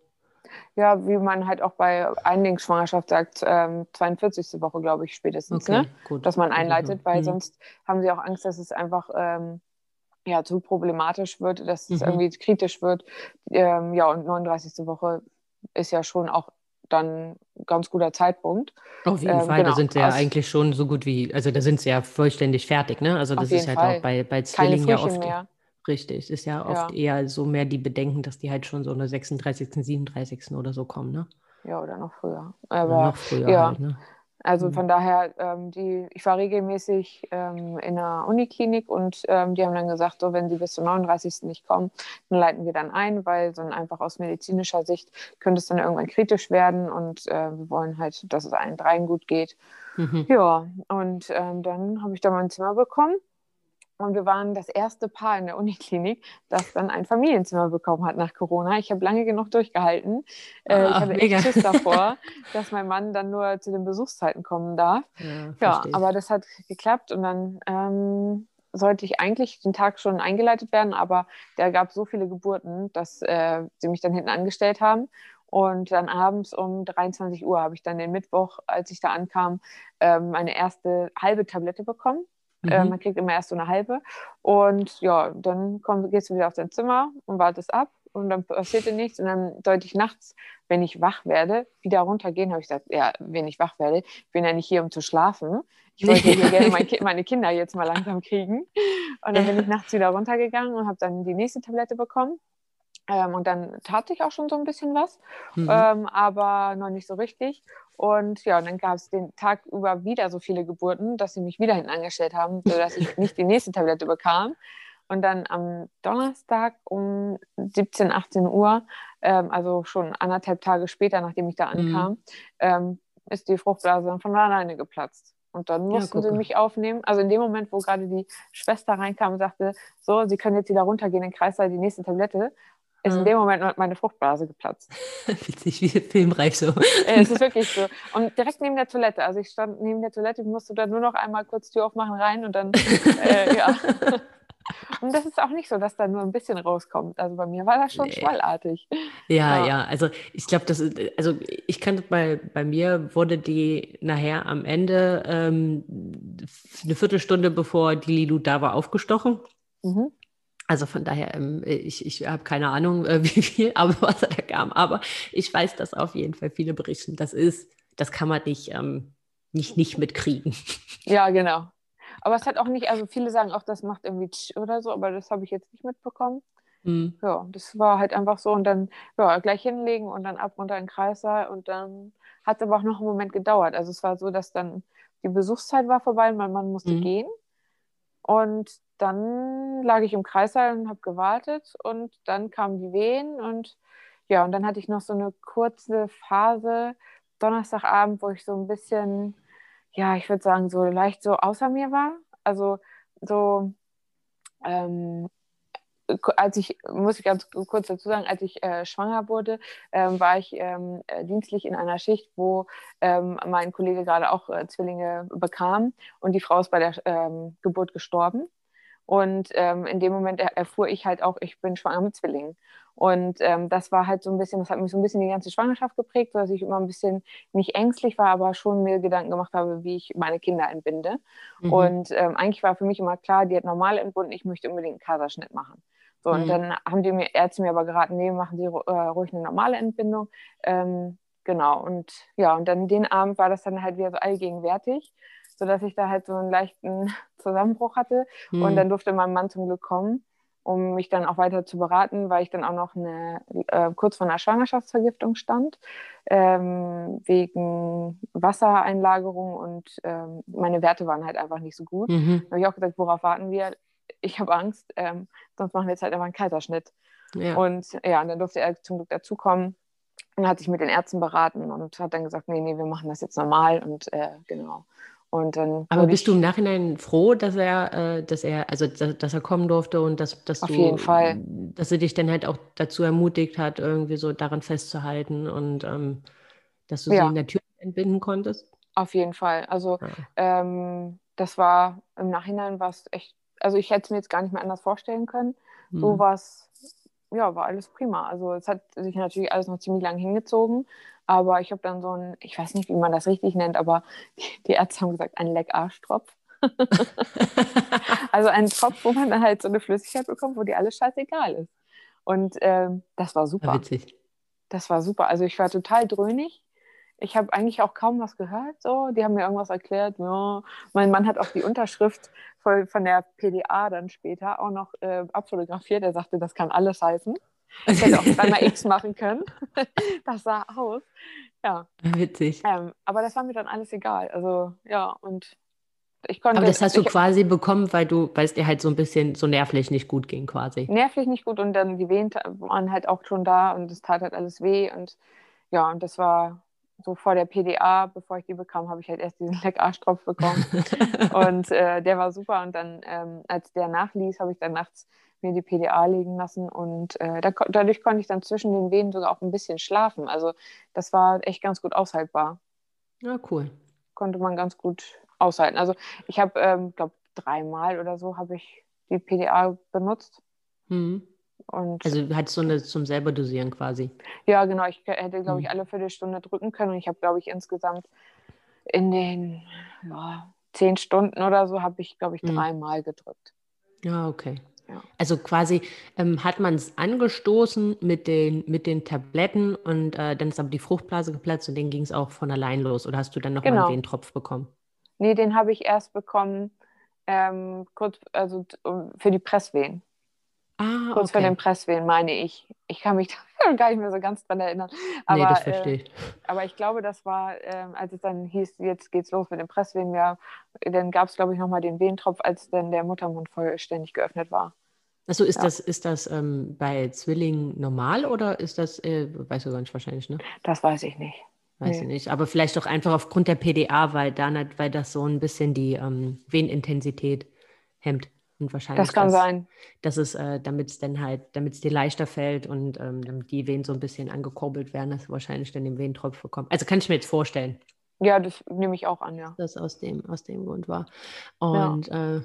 Ja, wie man halt auch bei Einlingsschwangerschaft sagt, ähm, 42. Woche, glaube ich, spätestens, okay, ne? Gut. dass man einleitet, mhm. weil mhm. sonst haben sie auch Angst, dass es einfach ähm, ja, zu problematisch wird, dass es mhm. irgendwie kritisch wird. Ähm, ja, und 39. Woche ist ja schon auch dann ein ganz guter Zeitpunkt. Auf jeden ähm, Fall, genau. da sind sie ja eigentlich schon so gut wie, also da sind sie ja vollständig fertig, ne? Also das ist halt Fall. auch bei, bei Zwillingen ja oft. Mehr. Richtig, ist ja oft ja. eher so mehr die Bedenken, dass die halt schon so eine 36., 37. oder so kommen, ne? Ja, oder noch früher. Aber, oder noch früher ja. halt, ne? Also Mhm. von daher, ähm, die, ich war regelmäßig ähm, in einer Uniklinik und ähm, die haben dann gesagt, so wenn sie bis zum 39. nicht kommen, dann leiten wir dann ein, weil dann einfach aus medizinischer Sicht könnte es dann irgendwann kritisch werden und äh, wir wollen halt, dass es allen dreien gut geht. Mhm. Ja, und ähm, dann habe ich da mein Zimmer bekommen. Und wir waren das erste Paar in der Uniklinik, das dann ein Familienzimmer bekommen hat nach Corona. Ich habe lange genug durchgehalten. Ah, ich hatte mega. echt Schiss davor, dass mein Mann dann nur zu den Besuchszeiten kommen darf. Ja, Ja, aber das hat geklappt und dann ähm, sollte ich eigentlich den Tag schon eingeleitet werden, aber da gab so viele Geburten, dass äh, sie mich dann hinten angestellt haben. Und dann abends um 23 Uhr habe ich dann den Mittwoch, als ich da ankam, ähm, meine erste halbe Tablette bekommen. Äh, Mhm. man kriegt immer erst so eine halbe. Und ja, dann komm, gehst du wieder auf dein Zimmer und wartest ab. Und dann passierte nichts. Und dann sollte ich nachts, wenn ich wach werde, wieder runtergehen. Habe ich gesagt, ja, wenn ich wach werde, ich bin ja nicht hier, um zu schlafen. Ich wollte hier gerne mein Ki meine Kinder jetzt mal langsam kriegen. Und dann bin ich nachts wieder runtergegangen und habe dann die nächste Tablette bekommen. Ähm, und dann tat sich auch schon so ein bisschen was, Mhm. ähm, aber noch nicht so richtig. Und ja, und dann gab es den Tag über wieder so viele Geburten, dass sie mich wieder hinten angestellt haben, sodass ich nicht die nächste Tablette bekam. Und dann am Donnerstag um 17, 18 Uhr, ähm, also schon anderthalb Tage später, nachdem ich da Mhm. ankam, ähm, ist die Fruchtblase dann von alleine geplatzt. Und dann Ja, mussten sie gucke. mich aufnehmen. Also in dem Moment, wo gerade die Schwester reinkam und sagte, so, Sie können jetzt wieder runtergehen in den Kreissaal, die nächste Tablette, ist in Mhm. dem Moment meine Fruchtblase geplatzt. Witzig, wie filmreif so. Es ist wirklich so. Und direkt neben der Toilette. Also ich stand neben der Toilette, musste dann nur noch einmal kurz Tür aufmachen rein und dann, äh, ja. Und das ist auch nicht so, dass da nur ein bisschen rauskommt. Also bei mir war das schon Nee. schwallartig. Ja, Ja. ja, also ich glaube, das ist, also ich kann das bei, bei mir wurde die nachher am Ende ähm, eine Viertelstunde bevor die Lilu da war aufgestochen. Mhm. Also von daher, ähm, ich, ich habe keine Ahnung, äh, wie viel aber was da kam. Aber ich weiß, dass auf jeden Fall viele berichten, das ist, das kann man nicht, ähm, nicht, nicht mitkriegen. Ja, genau. Aber es hat auch nicht, also viele sagen auch, das macht irgendwie tsch oder so, aber das habe ich jetzt nicht mitbekommen. Hm. Ja, das war halt einfach so und dann ja, gleich hinlegen und dann ab runter in den Kreissaal und dann hat es aber auch noch einen Moment gedauert. Also es war so, dass dann die Besuchszeit war vorbei, mein Mann musste Mhm. gehen und dann lag ich im Kreissaal und habe gewartet und dann kamen die Wehen und ja, und dann hatte ich noch so eine kurze Phase Donnerstagabend, wo ich so ein bisschen, ja, ich würde sagen, so leicht so außer mir war. Also so ähm, als ich, muss ich ganz kurz dazu sagen, als ich äh, schwanger wurde, ähm, war ich ähm, äh, dienstlich in einer Schicht, wo ähm, mein Kollege gerade auch äh, Zwillinge bekam und die Frau ist bei der ähm, Geburt gestorben. Und ähm, in dem Moment er erfuhr ich halt auch, ich bin schwanger mit Zwillingen. Und ähm, das war halt so ein bisschen, das hat mich so ein bisschen die ganze Schwangerschaft geprägt, dass ich immer ein bisschen nicht ängstlich war, aber schon mir Gedanken gemacht habe, wie ich meine Kinder entbinde. Mhm. Und ähm, eigentlich war für mich immer klar, die hat normal entbunden, ich möchte unbedingt einen Kaiserschnitt machen. So, und Mhm. dann haben die mir, Ärzte mir aber geraten, nee, machen Sie äh, ruhig eine normale Entbindung. Ähm, genau, und ja, und dann den Abend war das dann halt wieder so allgegenwärtig, sodass ich da halt so einen leichten Zusammenbruch hatte. Hm. Und dann durfte mein Mann zum Glück kommen, um mich dann auch weiter zu beraten, weil ich dann auch noch eine, äh, kurz vor einer Schwangerschaftsvergiftung stand, ähm, wegen Wassereinlagerung und ähm, meine Werte waren halt einfach nicht so gut. Mhm. Da habe ich auch gesagt, worauf warten wir? Ich habe Angst, ähm, sonst machen wir jetzt halt einfach einen Kaiserschnitt. Ja. Und ja, und dann durfte er zum Glück dazukommen und hat sich mit den Ärzten beraten und hat dann gesagt, nee, nee, wir machen das jetzt normal und äh, genau. Und dann Aber bist ich, du im Nachhinein froh, dass er, äh, dass er, also dass, dass er kommen durfte und dass, dass Auf du, jeden Fall. dass er dich dann halt auch dazu ermutigt hat, irgendwie so daran festzuhalten und ähm, dass du Ja. sie natürlich entbinden konntest? auf jeden Fall. Also Ja. ähm, das war im Nachhinein war es echt, also ich hätte es mir jetzt gar nicht mehr anders vorstellen können. So Hm. Ja, war alles prima. Also es hat sich natürlich alles noch ziemlich lang hingezogen, aber ich habe dann so ein, ich weiß nicht, wie man das richtig nennt, aber die, die Ärzte haben gesagt, ein Leckarschtropf. Also ein Tropf, wo man dann halt so eine Flüssigkeit bekommt, wo dir alles scheißegal ist. Und ähm, das war War super. witzig. Das war super. Also ich war total dröhnig. Ich habe eigentlich auch kaum was gehört. So, die haben mir irgendwas erklärt. Ja. Mein Mann hat auch die Unterschrift von, von der PDA dann später auch noch äh, abfotografiert. Er sagte, das kann alles heißen. Ich hätte auch dreimal X machen können. Das sah aus. Ja. Witzig. Ähm, aber das war mir dann alles egal. Also ja, und ich konnte. Aber das hast du quasi bekommen, weil du, weil es dir halt so ein bisschen so nervlich nicht gut ging, quasi. Nervlich nicht gut und dann die Wehen waren halt auch schon da und es tat halt alles weh und ja, und das war so vor der PDA, bevor ich die bekam, habe ich halt erst diesen Leckarschtropf bekommen. und äh, der war super. Und dann, ähm, als der nachließ, habe ich dann nachts mir die PDA legen lassen. Und äh, da, dadurch konnte ich dann zwischen den Wehen sogar auch ein bisschen schlafen. Also das war echt ganz gut aushaltbar. Ja, cool. Konnte man ganz gut aushalten. Also ich habe, ähm, glaube dreimal oder so habe ich die PDA benutzt. Mhm. Und also du hattest so eine zum selber dosieren quasi. Ja, genau. Ich hätte, glaube ich, mhm. alle Viertelstunde drücken können. Und ich habe, glaube ich, insgesamt in den ja, zehn Stunden oder so habe ich, glaube ich, mhm. dreimal gedrückt. Ja, okay. Ja. Also quasi ähm, hat man es angestoßen mit den, mit den Tabletten und äh, dann ist aber die Fruchtblase geplatzt und dann ging es auch von allein los. Oder hast du dann noch genau. mal einen Wehentropf bekommen? Nee, den habe ich erst bekommen, ähm, kurz, also für die Presswehen. Ah, Kurz okay. vor den Presswehen, meine ich. Ich kann mich gar nicht mehr so ganz dran erinnern. Aber, nee, das verstehe ich. Äh, aber ich glaube, das war, äh, als es dann hieß, jetzt geht's los mit den Presswehen, ja, dann gab es, glaube ich, nochmal den Wehentropf, als dann der Muttermund vollständig geöffnet war. Achso, ist ja. das, ist das ähm, bei Zwillingen normal oder ist das, äh, weißt du gar nicht wahrscheinlich, ne? Das weiß ich nicht. Weiß nee. ich nicht. Aber vielleicht auch einfach aufgrund der PDA, weil, da, weil das so ein bisschen die ähm, Venenintensität hemmt. Und wahrscheinlich das kann das, sein. Das ist, äh, damit es dann halt, damit es dir leichter fällt und ähm, damit die Venen so ein bisschen angekurbelt werden, dass du wahrscheinlich dann den Venentropf bekommst. Also kann ich mir jetzt vorstellen. Ja, das nehme ich auch an, ja. Das aus dem, aus dem Grund war. Und ja, äh,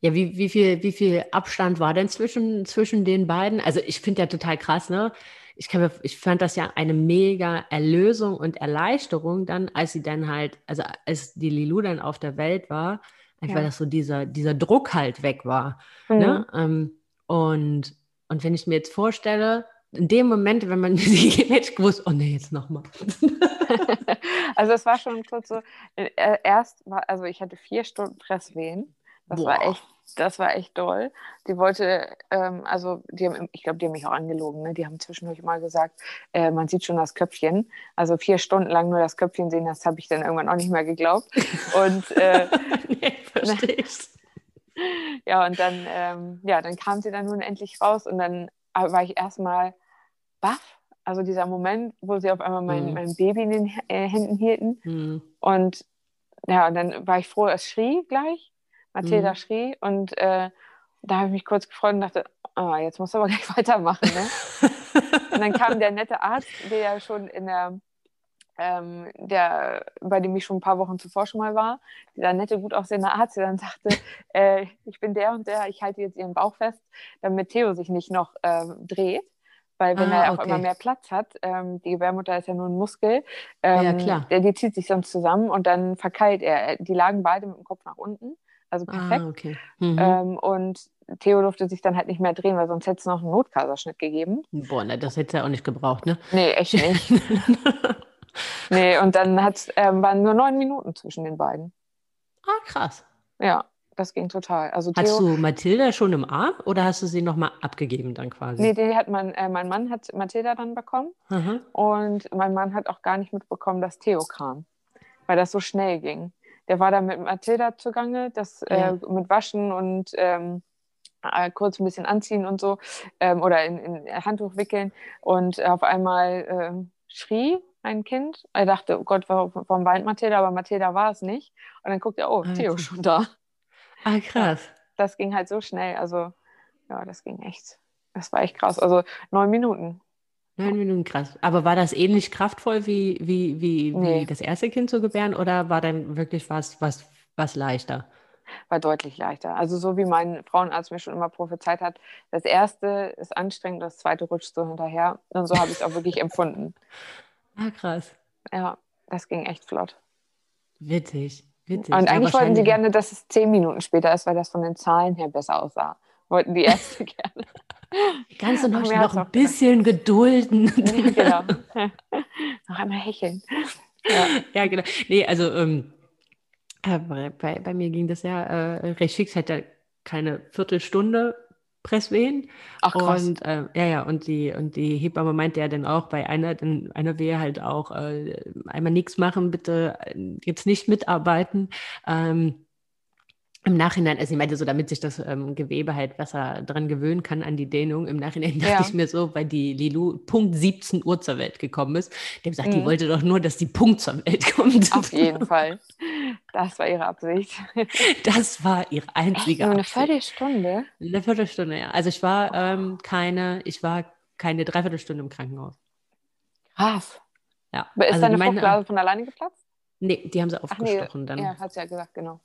ja wie, wie, viel, wie viel Abstand war denn zwischen, zwischen den beiden? Also ich finde ja total krass, ne? Ich, kann ich fand das ja eine mega Erlösung und Erleichterung dann, als sie dann halt, also als die Lilu dann auf der Welt war, Einfach, ja. weil das so dieser, dieser Druck halt weg war. Ne? Mhm. Ne? Ähm, und, und wenn ich mir jetzt vorstelle, in dem Moment, wenn man die hätte gewusst, oh nee, jetzt nochmal. also es war schon kurz so, äh, erst war, also ich hatte vier Stunden Presswehen. Das Boah. war echt das war echt doll. Die wollte, ähm, also die haben, ich glaube, die haben mich auch angelogen. Ne? Die haben zwischendurch mal gesagt, äh, man sieht schon das Köpfchen. Also vier Stunden lang nur das Köpfchen sehen, das habe ich dann irgendwann auch nicht mehr geglaubt. Und äh, nee, verstehst. ja, und dann, ähm, ja, dann kam sie dann nun endlich raus und dann war ich erstmal baff. Also dieser Moment, wo sie auf einmal mein, mhm. mein Baby in den äh, Händen hielten. Mhm. Und ja, und dann war ich froh, es schrie gleich. Mathilda mhm. schrie. Und äh, da habe ich mich kurz gefreut und dachte, oh, jetzt muss aber gleich weitermachen. Ne? und dann kam der nette Arzt, der ja schon in der, ähm, der, bei dem ich schon ein paar Wochen zuvor schon mal war, dieser nette, gut aussehende Arzt, der dann sagte, äh, ich bin der und der, ich halte jetzt ihren Bauch fest, damit Theo sich nicht noch äh, dreht. Weil wenn ah, er auch immer mehr Platz hat, ähm, die Gebärmutter ist ja nur ein Muskel, ähm, ja, klar. Der, die zieht sich sonst zusammen und dann verkeilt er. Die lagen beide mit dem Kopf nach unten also ah, perfekt. Ah, okay. mhm. ähm, und Theo durfte sich dann halt nicht mehr drehen, weil sonst hätte es noch einen Notkaiserschnitt gegeben. Boah, ne, das hätte er auch nicht gebraucht, ne? Nee, echt nicht. nee, und dann ähm, waren nur neun Minuten zwischen den beiden. Ah, krass. Ja, das ging total. Also Theo, hast du Mathilda schon im Arm oder hast du sie nochmal abgegeben dann quasi? Nee, die hat mein, äh, mein Mann hat Mathilda dann bekommen. Mhm. Und mein Mann hat auch gar nicht mitbekommen, dass Theo kam, weil das so schnell ging der war da mit Mathilda zugange, das äh, ja. äh, mit Waschen und ähm, äh, kurz ein bisschen anziehen und so ähm, oder in, in, Handtuch wickeln und auf einmal äh, schrie ein Kind. Er dachte, oh Gott, warum, weint Mathilda? Aber Mathilda war es nicht. Und dann guckt er, oh, Theo schon da. Ah, krass. Das ging halt so schnell. Also, ja, das ging echt. Das war echt krass. Also neun Minuten. Neun Minuten, krass. Aber war das ähnlich kraftvoll wie, wie, wie, nee. wie das erste Kind zu gebären oder war dann wirklich was, was, was leichter? War deutlich leichter. Also so wie mein Frauenarzt mir schon immer prophezeit hat, das erste ist anstrengend, das zweite rutscht so hinterher. Und so habe ich es auch wirklich empfunden. Ah, krass. Ja, das ging echt flott. Witzig, witzig. Und eigentlich wollten sie gerne, dass es zehn Minuten später ist, weil das von den Zahlen her besser aussah. Wollten die Ärzte gerne. Kannst du noch, noch ein bisschen gedulden? Ja, genau. noch einmal hecheln. Ja, ja genau. Nee, also ähm, äh, bei, bei mir ging das ja äh, recht fix, hatte keine Viertelstunde Presswehen. Ach, krass. Und äh, ja, ja, und die, und die Hebamme meinte ja dann auch bei einer, dann einer Wehe halt auch äh, einmal nichts machen, bitte äh, jetzt nicht mitarbeiten. Ähm, im Nachhinein, also ich meinte so, damit sich das ähm, Gewebe halt besser dran gewöhnen kann an die Dehnung, im Nachhinein dachte Ja. ich mir so, weil die Lilu Punkt 17 Uhr zur Welt gekommen ist, dem sagt, die Mhm. wollte doch nur, dass die Punkt zur Welt kommt. Auf jeden Fall. Das war ihre Absicht. Das war ihre einzige Nur eine Absicht. Viertelstunde? Eine Viertelstunde, ja. Also ich war ähm, keine, ich war keine Dreiviertelstunde im Krankenhaus. Krass. Ja. Aber Ist also deine die Fruchtblase von alleine geplatzt? Nee, die haben sie Ach nee, aufgestochen dann. ja, hat sie ja gesagt, genau.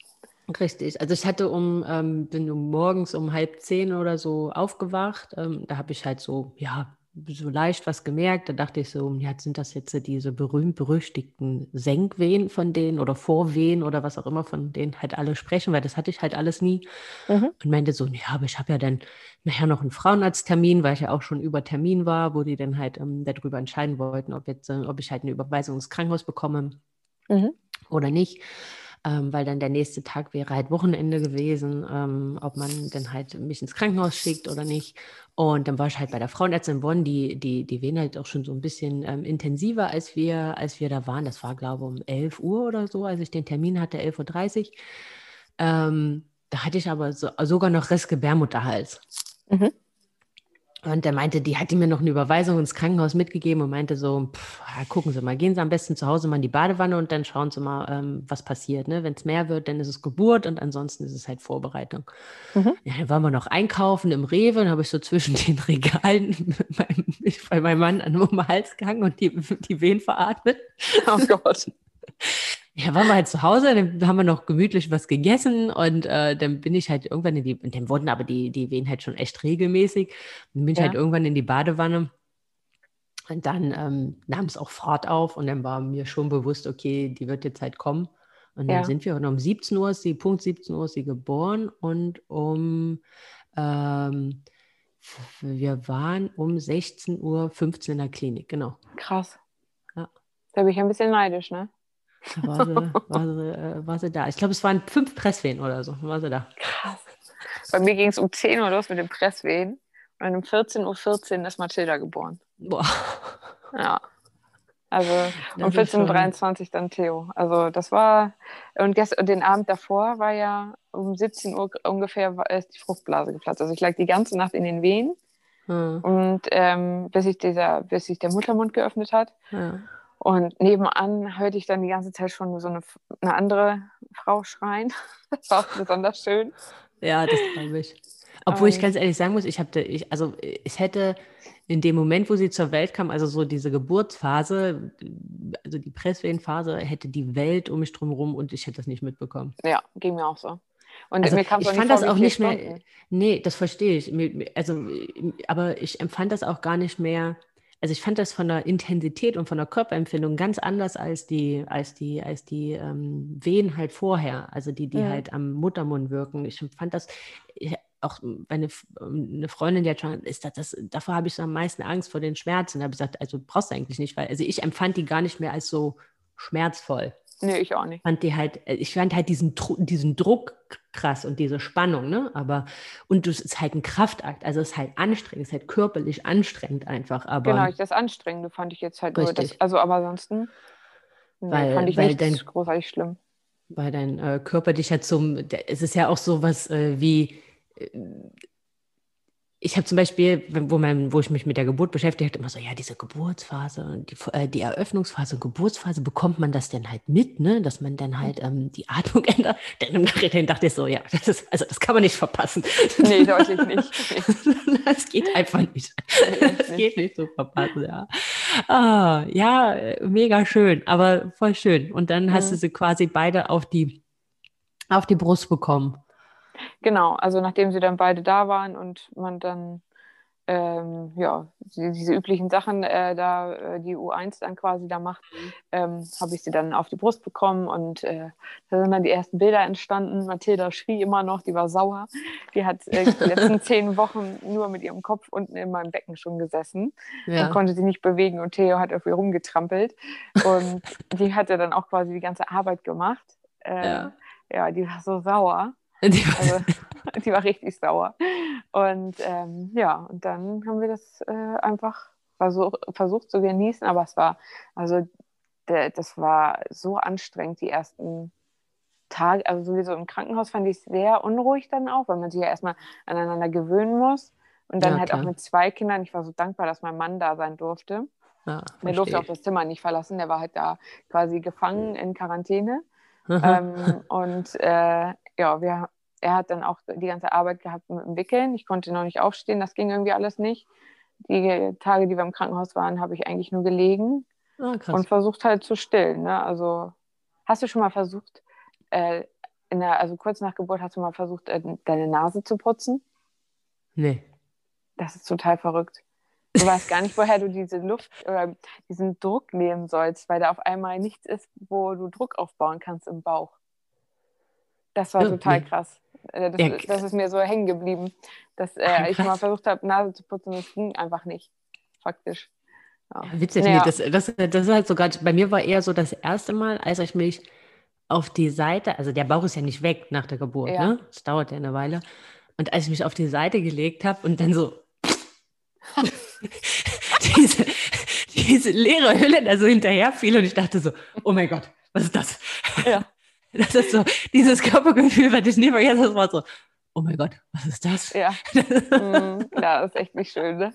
Richtig. Also ich hatte um, ähm, bin um morgens um halb zehn oder so aufgewacht. Ähm, da habe ich halt so, ja, so leicht was gemerkt. Da dachte ich so, ja, sind das jetzt diese berühmt-berüchtigten Senkwehen von denen oder Vorwehen oder was auch immer von denen halt alle sprechen, weil das hatte ich halt alles nie. Mhm. Und meinte so, ja, aber ich habe ja dann nachher noch einen Frauenarzttermin, weil ich ja auch schon über Termin war, wo die dann halt ähm, darüber entscheiden wollten, ob, jetzt, äh, ob ich halt eine Überweisung ins Krankenhaus bekomme Mhm. oder nicht. Ähm, weil dann der nächste Tag wäre halt Wochenende gewesen, ähm, ob man dann halt mich ins Krankenhaus schickt oder nicht. Und dann war ich halt bei der Frauenärztin in Bonn, die, die, die Wehen halt auch schon so ein bisschen ähm, intensiver, als wir, als wir da waren. Das war, glaube ich, um 11 Uhr oder so, als ich den Termin hatte, 11.30 Uhr. Ähm, da hatte ich aber so, sogar noch Restgebärmutterhals. Mhm. Und der meinte, die hat die mir noch eine Überweisung ins Krankenhaus mitgegeben und meinte so, pff, gucken Sie mal, gehen Sie am besten zu Hause mal in die Badewanne und dann schauen Sie mal, ähm, was passiert. Ne? Wenn es mehr wird, dann ist es Geburt und ansonsten ist es halt Vorbereitung. Mhm. Ja, dann waren wir noch einkaufen im Rewe und habe ich so zwischen den Regalen mit meinem, ich bei meinem Mann an um den Hals gehangen und die, die Wehen veratmet. Oh Gott. Ja, waren wir halt zu Hause, dann haben wir noch gemütlich was gegessen und äh, dann bin ich halt irgendwann in die, und dann wurden aber die, die Wehen halt schon echt regelmäßig. Dann bin ich Ja. halt irgendwann in die Badewanne und dann ähm, nahm es auch Fahrt auf und dann war mir schon bewusst, okay, die wird jetzt halt kommen. Und dann Ja. sind wir und um 17 Uhr ist sie, Punkt 17 Uhr ist sie geboren und um, ähm, wir waren um 16.15 Uhr in der Klinik, genau. Krass. Ja. Da bin ich ein bisschen neidisch, ne? Da war sie, war sie, äh, war sie da. Ich glaube, es waren fünf Presswehen oder so. War sie da. Krass. Bei mir ging es um 10 Uhr los mit dem Presswehen. Und um 14.14 Uhr ist Mathilda geboren. Boah. Ja. Also um Das ist schon- 14.23 Uhr dann Theo. Also das war, und, gest, und den Abend davor war ja um 17 Uhr ungefähr war, ist die Fruchtblase geplatzt. Also ich lag die ganze Nacht in den Wehen Hm, und ähm, bis sich dieser, bis sich der Muttermund geöffnet hat. ja. Und nebenan hörte ich dann die ganze Zeit schon so eine, eine andere Frau schreien. Das war auch besonders schön. ja, das glaube ich. Obwohl ich Ähm. ganz ehrlich sagen muss, ich habe, ich, also ich hätte in dem Moment, wo sie zur Welt kam, also so diese Geburtsphase, also die Presswehenphase, hätte die Welt um mich drumherum und ich hätte das nicht mitbekommen. Ja, ging mir auch so. Und Also mir kam ich fand das auch nicht mehr, Stunden. nee, das verstehe ich. Also, aber ich empfand das auch gar nicht mehr, also ich fand das von der Intensität und von der Körperempfindung ganz anders als die, als die, als die ähm, Wehen halt vorher, also die, die Mhm. halt am Muttermund wirken. Ich fand das ich, auch meine eine Freundin, die hat schon, ist das, das davor habe ich so am meisten Angst vor den Schmerzen. Da habe ich gesagt, also brauchst du eigentlich nicht, weil also ich empfand die gar nicht mehr als so schmerzvoll Nee, ich auch nicht. fand die halt, äh, ich fand halt diesen, diesen Druck krass und diese Spannung, ne? Aber, und es ist halt ein Kraftakt, also es ist halt anstrengend, es ist halt körperlich anstrengend einfach, aber Genau, ich, das Anstrengende fand ich jetzt halt nur. Das, Richtig. also, aber ansonsten nee, Weil- fand ich weil dein- großartig schlimm. weil dein äh, Körper dich halt zum, es ist ja auch so was äh, wie, äh, ich habe zum Beispiel, wo, mein, wo ich mich mit der Geburt beschäftigt habe, immer so, ja, diese Geburtsphase, und die, äh, die Eröffnungsphase, Geburtsphase, bekommt man das denn halt mit, ne? Dass man dann halt ähm, die Atmung ändert. Dann im Nachhinein dachte ich so, ja, das ist, also das kann man nicht verpassen. Nee, deutlich nicht. Nee. Das geht einfach nicht. Nee, Das nicht. geht nicht so verpassen, ja. Ah, ja, mega schön, aber voll schön. Und dann hast du Mhm. sie quasi beide auf die, auf die Brust bekommen. Genau, also nachdem sie dann beide da waren und man dann ähm, ja, die, diese üblichen Sachen äh, da, äh, die U1 dann quasi da macht, ähm, habe ich sie dann auf die Brust bekommen und äh, da sind dann die ersten Bilder entstanden. Mathilda schrie immer noch, die war sauer. Die hat äh, die letzten zehn Wochen nur mit ihrem Kopf unten in meinem Becken schon gesessen Ja. und konnte sie nicht bewegen und Theo hat auf ihr rumgetrampelt und die hatte dann auch quasi die ganze Arbeit gemacht. Äh, Ja. ja, die war so sauer. Die war, also, die war richtig sauer. Und ähm, ja, und dann haben wir das äh, einfach versuch, versucht zu genießen, aber es war, also de, das war so anstrengend, die ersten Tage, also sowieso im Krankenhaus fand ich es sehr unruhig dann auch, weil man sich ja erstmal aneinander gewöhnen muss. Und dann ja, halt klar. auch mit zwei Kindern. Ich war so dankbar, dass mein Mann da sein durfte. Ja, der durfte auch das Zimmer nicht verlassen. Der war halt da quasi gefangen in Quarantäne. ähm, und äh, ja, wir, er hat dann auch die ganze Arbeit gehabt mit dem Wickeln. Ich konnte noch nicht aufstehen, das ging irgendwie alles nicht. Die Tage, die wir im Krankenhaus waren, habe ich eigentlich nur gelegen ah, und versucht halt zu stillen. Ne? Also hast du schon mal versucht, äh, der, also kurz nach Geburt hast du mal versucht, äh, deine Nase zu putzen? Nee. Das ist total verrückt. Du weißt gar nicht, woher du diese Luft oder diesen Druck nehmen sollst, weil da auf einmal nichts ist, wo du Druck aufbauen kannst im Bauch. Das war total krass. Äh, das, ja. das, ist mir so hängen geblieben, dass äh, ich mal versucht habe, Nase zu putzen und es ging einfach nicht. Faktisch. Ja. Witzig, ja. nee, das, das, das ist halt sogar, bei mir war eher so das erste Mal, als ich mich auf die Seite, also der Bauch ist ja nicht weg nach der Geburt, ja. ne? Das dauert ja eine Weile. Und als ich mich auf die Seite gelegt habe und dann so diese, diese leere Hülle da so hinterher fiel und ich dachte so, oh mein Gott, was ist das? Ja. Das ist so, dieses Körpergefühl, was ich nie vergesse, das war so, oh mein Gott, was ist das? Ja, mhm. ja das ist echt nicht schön, ne?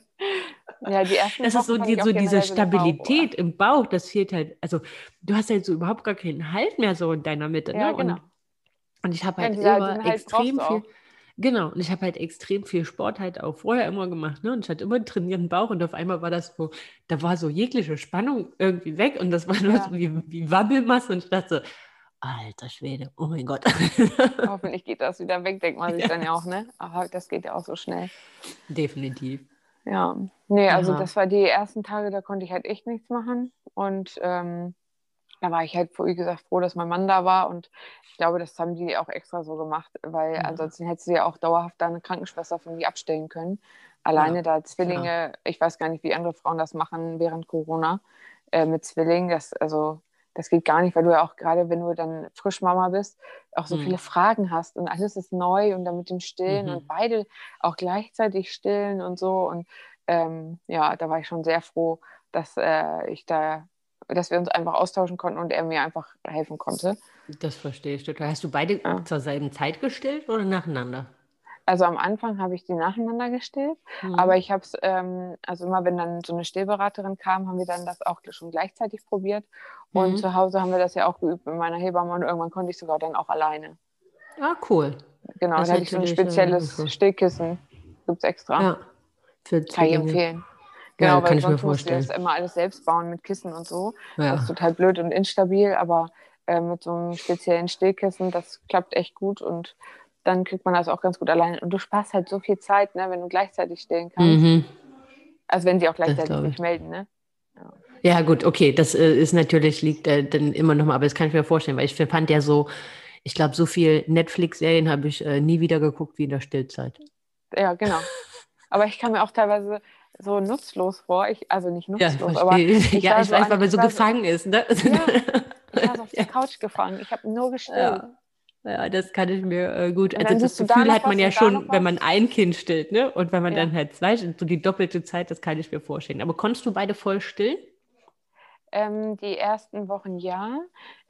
Ja, die ersten das ist so, die, so diese Stabilität im Bauch, das fehlt halt, also du hast halt so überhaupt gar keinen Halt mehr so in deiner Mitte, ne? Ja, genau. Und, und ich habe halt ja, immer halt extrem viel, Genau, und ich habe halt extrem viel Sport halt auch vorher immer gemacht, ne? Und ich hatte immer einen trainierten Bauch und auf einmal war das so, da war so jegliche Spannung irgendwie weg und das war nur ja. so wie, wie Wabbelmasse und ich dachte so, alter Schwede, oh mein Gott. Hoffentlich geht das wieder weg, denkt man sich ja. dann ja auch, ne? Aber das geht ja auch so schnell. Definitiv. Ja, nee, also Aha. das war die ersten Tage, da konnte ich halt echt nichts machen und ähm, da war ich halt, wie gesagt, froh, dass mein Mann da war. Und ich glaube, das haben die auch extra so gemacht, weil ja. ansonsten hättest du ja auch dauerhaft deine Krankenschwester von dir abstellen können. Alleine ja, da Zwillinge, ich weiß gar nicht, wie andere Frauen das machen während Corona äh, mit Zwillingen. Das, also, das geht gar nicht, weil du ja auch gerade, wenn du dann Frischmama bist, auch so mhm. viele Fragen hast und alles ist neu und dann mit dem Stillen mhm. und beide auch gleichzeitig stillen und so. Und ähm, ja, da war ich schon sehr froh, dass äh, ich da dass wir uns einfach austauschen konnten und er mir einfach helfen konnte. Das verstehe ich total. Hast du beide ja. zur selben Zeit gestillt oder nacheinander? Also am Anfang habe ich die nacheinander gestillt, mhm. aber ich habe es, ähm, also immer wenn dann so eine Stillberaterin kam, haben wir dann das auch schon gleichzeitig probiert. Und mhm. zu Hause haben wir das ja auch geübt mit meiner Hebamme und irgendwann konnte ich sogar dann auch alleine. Ah, cool. Genau, da hatte ich so ein spezielles Stillkissen. Gibt es extra. Ja, für Kann ich empfehlen. Genau, ja, weil kann ich mir vorstellen. musst du das immer alles selbst bauen mit Kissen und so. Ja. Das ist total blöd und instabil, aber äh, mit so einem speziellen Stillkissen, das klappt echt gut und dann kriegt man das auch ganz gut alleine. Und du sparst halt so viel Zeit, ne, wenn du gleichzeitig stillen kannst. Mhm. Also wenn sie auch gleichzeitig sich melden, ne? Ja. ja. gut, okay, das äh, ist natürlich, liegt äh, dann immer noch mal, aber das kann ich mir vorstellen, weil ich fand ja so, ich glaube, so viel Netflix-Serien habe ich äh, nie wieder geguckt wie in der Stillzeit. Ja, genau. Aber ich kann mir auch teilweise so nutzlos vor. Ich, also nicht nutzlos, ja, aber ich, ja, ich so weiß, weil man so gefangen ist. Ne? Ja, ich war so auf der Couch gefangen. Ich habe nur gestillt. Ja. Ja, das kann ich mir äh, gut. Also das Gefühl hat man ja schon, wenn man ein Kind stillt, ne? Und wenn man ja. dann halt zwei, so die doppelte Zeit, das kann ich mir vorstellen. Aber konntest du beide voll stillen? Ähm, die ersten Wochen ja.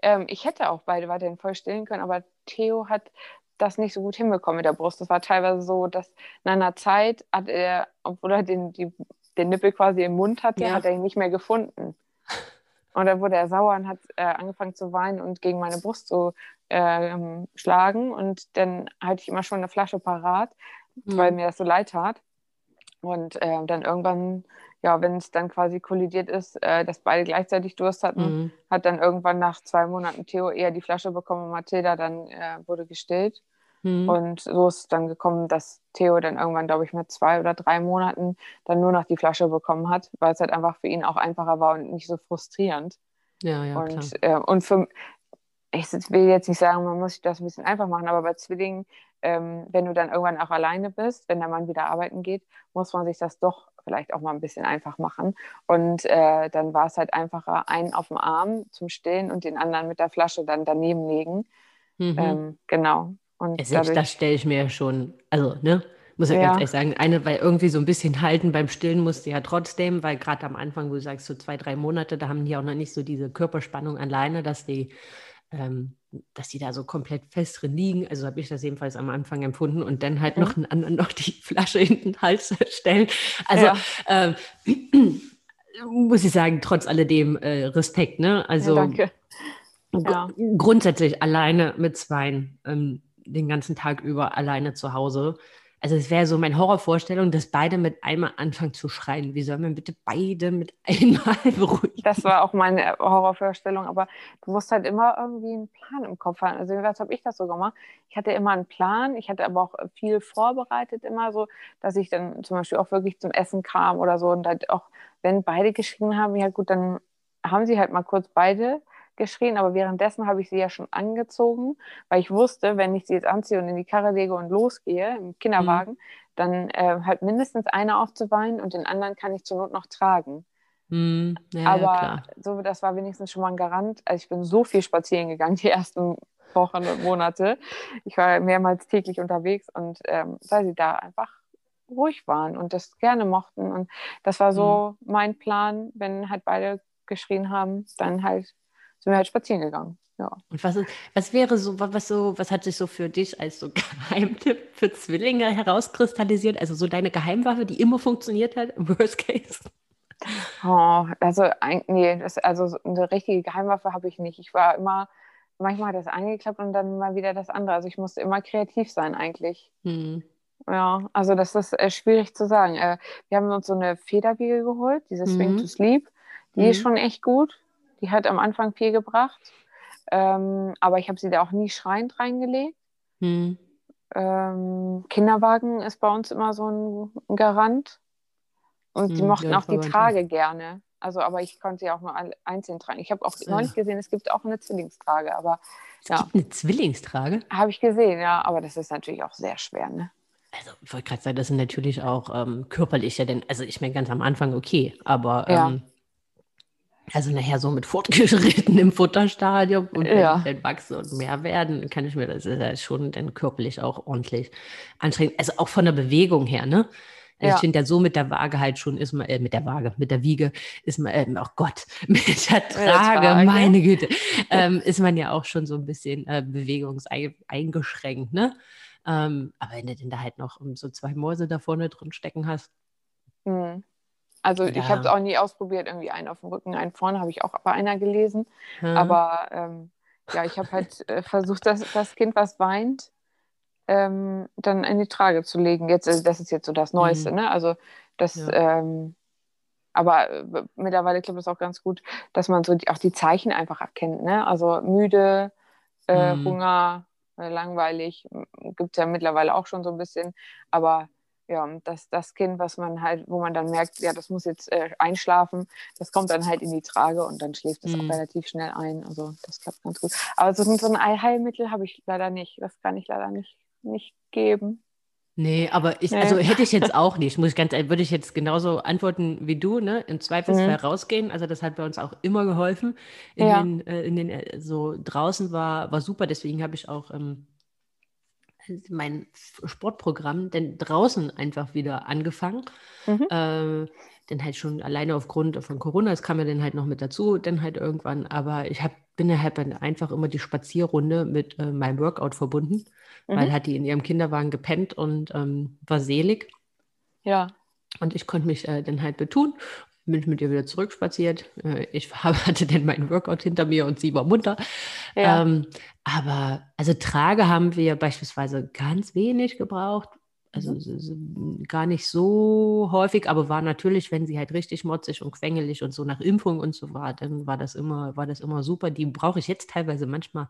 Ähm, ich hätte auch beide weiterhin voll stillen können, aber Theo hat das nicht so gut hinbekommen mit der Brust. Das war teilweise so, dass nach einer Zeit hat er, obwohl er den, die, den Nippel quasi im Mund hatte, ja. hat er ihn nicht mehr gefunden. Und dann wurde er sauer und hat äh, angefangen zu weinen und gegen meine Brust zu äh, schlagen. Und dann hatte ich immer schon eine Flasche parat, mhm. weil mir das so leid tat. Und äh, dann irgendwann ja, wenn es dann quasi kollidiert ist, äh, dass beide gleichzeitig Durst hatten, mhm. hat dann irgendwann nach zwei Monaten Theo eher die Flasche bekommen und Mathilda dann äh, wurde gestillt. Mhm. Und so ist es dann gekommen, dass Theo dann irgendwann, glaube ich, mit zwei oder drei Monaten dann nur noch die Flasche bekommen hat, weil es halt einfach für ihn auch einfacher war und nicht so frustrierend. Ja, ja, und, äh, und für, ich will jetzt nicht sagen, man muss sich das ein bisschen einfach machen, aber bei Zwillingen, ähm, wenn du dann irgendwann auch alleine bist, wenn der Mann wieder arbeiten geht, muss man sich das doch vielleicht auch mal ein bisschen einfach machen. Und äh, dann war es halt einfacher, einen auf dem Arm zum Stillen und den anderen mit der Flasche dann daneben legen. Mhm. Ähm, genau. Und selbst das stelle ich mir schon, also, ne? Muss ja, ja, ganz ehrlich sagen, eine, weil irgendwie so ein bisschen halten beim Stillen musste ja trotzdem, weil gerade am Anfang, wo du sagst, so zwei, drei Monate, da haben die auch noch nicht so diese Körperspannung alleine, dass die, ähm, dass die da so komplett fest drin liegen. Also habe ich das jedenfalls am Anfang empfunden und dann halt mhm. noch einen anderen noch die Flasche in den Hals stellen. Also ja. ähm, muss ich sagen, trotz alledem äh, Respekt, ne? Also ja, danke. Ja. grundsätzlich alleine mit Zweien ähm, den ganzen Tag über alleine zu Hause. Also es wäre so meine Horrorvorstellung, dass beide mit einmal anfangen zu schreien. Wie sollen wir bitte beide mit einmal beruhigen? Das war auch meine Horrorvorstellung, aber du musst halt immer irgendwie einen Plan im Kopf haben. Also was habe ich das so gemacht? Ich hatte immer einen Plan, ich hatte aber auch viel vorbereitet immer so, dass ich dann zum Beispiel auch wirklich zum Essen kam oder so und halt auch, wenn beide geschrien haben, ja gut, dann haben sie halt mal kurz beide geschrien, aber währenddessen habe ich sie ja schon angezogen, weil ich wusste, wenn ich sie jetzt anziehe und in die Karre lege und losgehe im Kinderwagen, mhm. dann äh, halt mindestens einer aufzuweinen und den anderen kann ich zur Not noch tragen. Mhm. Ja, aber ja, so, das war wenigstens schon mal ein Garant. Also ich bin so viel spazieren gegangen die ersten Wochen und Monate. Ich war mehrmals täglich unterwegs und ähm, weil sie da einfach ruhig waren und das gerne mochten. Und das war so mhm. mein Plan, wenn halt beide geschrien haben, dann halt sind wir halt spazieren gegangen. Ja. Und was, ist, was wäre so, was so, was hat sich so für dich als so Geheimtipp für Zwillinge herauskristallisiert? Also so deine Geheimwaffe, die immer funktioniert hat, im Worst Case? Oh, also nee, das, also eine richtige Geheimwaffe habe ich nicht. Ich war immer, manchmal hat das angeklappt und dann mal wieder das andere. Also ich musste immer kreativ sein eigentlich. Hm. Ja, also das ist äh, schwierig zu sagen. Äh, wir haben uns so eine Federwiege geholt, diese Swing mhm. to Sleep. Die mhm. ist schon echt gut. Die hat am Anfang viel gebracht. Ähm, aber ich habe sie da auch nie schreiend reingelegt. Hm. Ähm, Kinderwagen ist bei uns immer so ein, Garant. Und hm, die mochten ja, auch die Trage gerne. Also, aber ich konnte sie auch nur einzeln tragen. Ich habe auch ja. neulich gesehen, es gibt auch eine Zwillingstrage. Aber, es ja. gibt eine Zwillingstrage? Habe ich gesehen, ja. Aber das ist natürlich auch sehr schwer, ne? Also, ich wollte gerade sagen, das sind natürlich auch ähm, körperlich ja, denn, also ich meine, ganz am Anfang okay, aber ähm, also nachher so mit fortgeschrittenem Futterstadium und ja. wenn wachsen und mehr werden, kann ich mir das ist ja schon dann körperlich auch ordentlich anstrengend. Also auch von der Bewegung her, ne? Also ja. Ich finde ja so mit der Waage halt schon ist man, äh, mit der Waage, mit der Wiege ist man, äh, oh Gott, mit der Trage, Trage. meine Güte, ähm, ist man ja auch schon so ein bisschen äh, bewegungseingeschränkt, ne? Ähm, aber wenn du denn da halt noch so zwei Mäuse da vorne drin stecken hast, mhm. Also ja. ich habe es auch nie ausprobiert, irgendwie einen auf dem Rücken, einen vorne, habe ich auch bei einer gelesen. Hm. Aber ähm, ja, ich habe halt äh, versucht, das, das Kind, was weint, ähm, dann in die Trage zu legen. Jetzt, also das ist jetzt so das Neueste, mhm. ne? Also das, ja. ähm, aber äh, mittlerweile klappt es auch ganz gut, dass man so die, auch die Zeichen einfach erkennt, ne? Also müde, äh, mhm. Hunger, äh, langweilig, gibt es ja mittlerweile auch schon so ein bisschen, aber ja, das, das Kind, was man halt, wo man dann merkt, ja, das muss jetzt äh, einschlafen, das kommt dann halt in die Trage und dann schläft es mhm. auch relativ schnell ein. Also das klappt ganz gut. Aber so, so ein Allheilmittel habe ich leider nicht. Das kann ich leider nicht, nicht geben. Nee, aber ich, also hätte ich jetzt auch nicht, muss ich ganz würde ich jetzt genauso antworten wie du, ne? Im Zweifelsfall mhm. rausgehen. Also das hat bei uns auch immer geholfen. In ja. den, äh, in den äh, so draußen war, war super, deswegen habe ich auch ähm, mein Sportprogramm denn draußen einfach wieder angefangen. Mhm. Äh, dann halt schon alleine aufgrund von Corona, das kam ja dann halt noch mit dazu, dann halt irgendwann, aber ich hab, bin ja halt einfach immer die Spazierrunde mit äh, meinem Workout verbunden, mhm. weil hat die in ihrem Kinderwagen gepennt und ähm, war selig. Ja. Und ich konnte mich äh, dann halt betun bin mit ihr wieder zurückspaziert. Äh, ich hatte dann meinen Workout hinter mir und sie war munter. Ja. Ähm, aber also Trage haben wir beispielsweise ganz wenig gebraucht. Also mhm. gar nicht so häufig, aber war natürlich, wenn sie halt richtig motzig und quengelig und so nach Impfung und so war, dann war das immer, war das immer super. Die brauche ich jetzt teilweise manchmal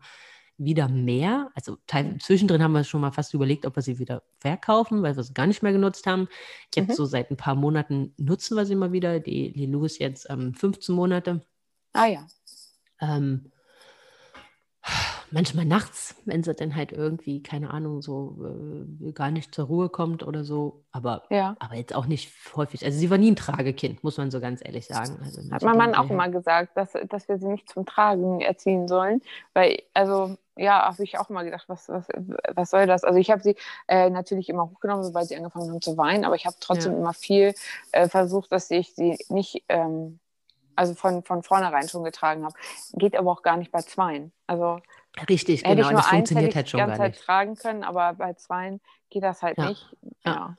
wieder mehr. Also zwischendrin haben wir schon mal fast überlegt, ob wir sie wieder verkaufen, weil wir sie gar nicht mehr genutzt haben. Jetzt mhm. so seit ein paar Monaten nutzen wir sie mal wieder. Die Lilou ist jetzt ähm, 15 Monate. Ah ja. Ähm, manchmal nachts, wenn sie dann halt irgendwie, keine Ahnung, so äh, gar nicht zur Ruhe kommt oder so. Aber, ja. aber jetzt auch nicht häufig. Also sie war nie ein Tragekind, muss man so ganz ehrlich sagen. Also Hat mein Mann auch immer gesagt, dass, dass wir sie nicht zum Tragen erziehen sollen. Weil, also ja, habe ich auch mal gedacht, was, was, was soll das? Also ich habe sie äh, natürlich immer hochgenommen, sobald sie angefangen haben zu weinen, aber ich habe trotzdem ja. immer viel äh, versucht, dass ich sie nicht, ähm, also von, von vornherein schon getragen habe. Geht aber auch gar nicht bei Zweien. Also Richtig, hätte genau. Das eins, funktioniert halt schon die ganze Zeit tragen können, aber bei Zweien geht das halt ja. nicht. Ja. ja.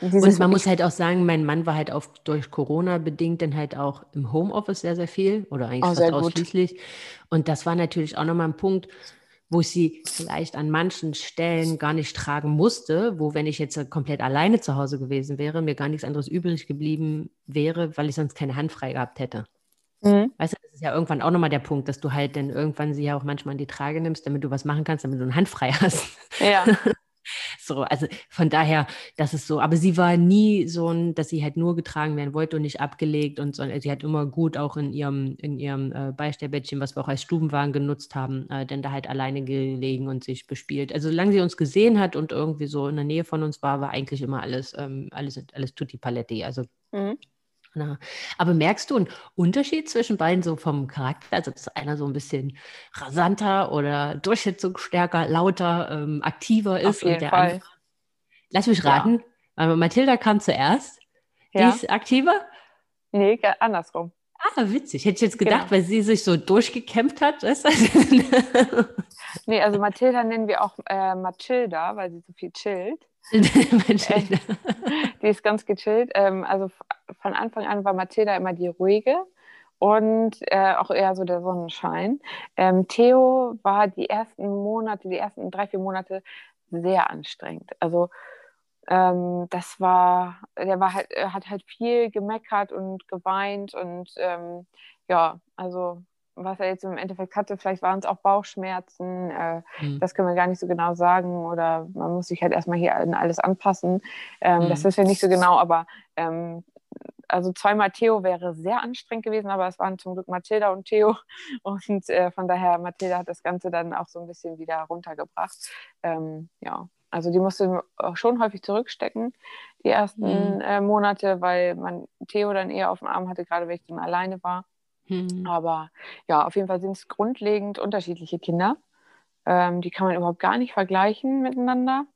Und man muss halt auch sagen, mein Mann war halt auch durch Corona bedingt dann halt auch im Homeoffice sehr, sehr viel oder eigentlich oh, fast ausschließlich. Und das war natürlich auch nochmal ein Punkt, wo ich sie vielleicht an manchen Stellen gar nicht tragen musste, wo wenn ich jetzt komplett alleine zu Hause gewesen wäre, mir gar nichts anderes übrig geblieben wäre, weil ich sonst keine Hand frei gehabt hätte. Mhm. Weißt du, das ist ja irgendwann auch nochmal der Punkt, dass du halt dann irgendwann sie ja auch manchmal in die Trage nimmst, damit du was machen kannst, damit du eine Hand frei hast. Ja. So, also von daher, das ist so. Aber sie war nie so ein, dass sie halt nur getragen werden wollte und nicht abgelegt und so. Also sie hat immer gut auch in ihrem, in ihrem äh, Beistellbettchen, was wir auch als Stubenwagen genutzt haben, äh, denn da halt alleine gelegen und sich bespielt. Also solange sie uns gesehen hat und irgendwie so in der Nähe von uns war, war eigentlich immer alles, ähm, alles, alles tutti paletti. Also mhm. Na, aber merkst du einen Unterschied zwischen beiden so vom Charakter? Also, dass einer so ein bisschen rasanter oder durchsetzungsstärker, lauter, ähm, aktiver ist und der Fall. andere. Lass mich raten, ja. Mathilda kam zuerst. Ja. Die ist aktiver? Nee, andersrum. Ah, witzig. Hätte ich jetzt gedacht, genau. weil sie sich so durchgekämpft hat. Weißt du? nee, also Mathilda nennen wir auch äh, Mathilda, weil sie so viel chillt. äh, die ist ganz gechillt. Ähm, also von Anfang an war Mathilda immer die ruhige und äh, auch eher so der Sonnenschein. Ähm, Theo war die ersten Monate, die ersten drei, vier Monate sehr anstrengend. Also ähm, das war, der war halt, hat halt viel gemeckert und geweint und ähm, ja, also was er jetzt im Endeffekt hatte. Vielleicht waren es auch Bauchschmerzen. Äh, mhm. Das können wir gar nicht so genau sagen. Oder man muss sich halt erstmal hier an alles anpassen. Ähm, mhm. Das wissen wir nicht so genau. Aber ähm, also zweimal Theo wäre sehr anstrengend gewesen, aber es waren zum Glück Mathilda und Theo. Und äh, von daher, Mathilda hat das Ganze dann auch so ein bisschen wieder runtergebracht. Ähm, ja, also die musste schon häufig zurückstecken, die ersten mhm. äh, Monate, weil man Theo dann eher auf dem Arm hatte, gerade wenn ich dann alleine war. Mhm. Aber ja, auf jeden Fall sind es grundlegend unterschiedliche Kinder. Ähm, die kann man überhaupt gar nicht vergleichen miteinander.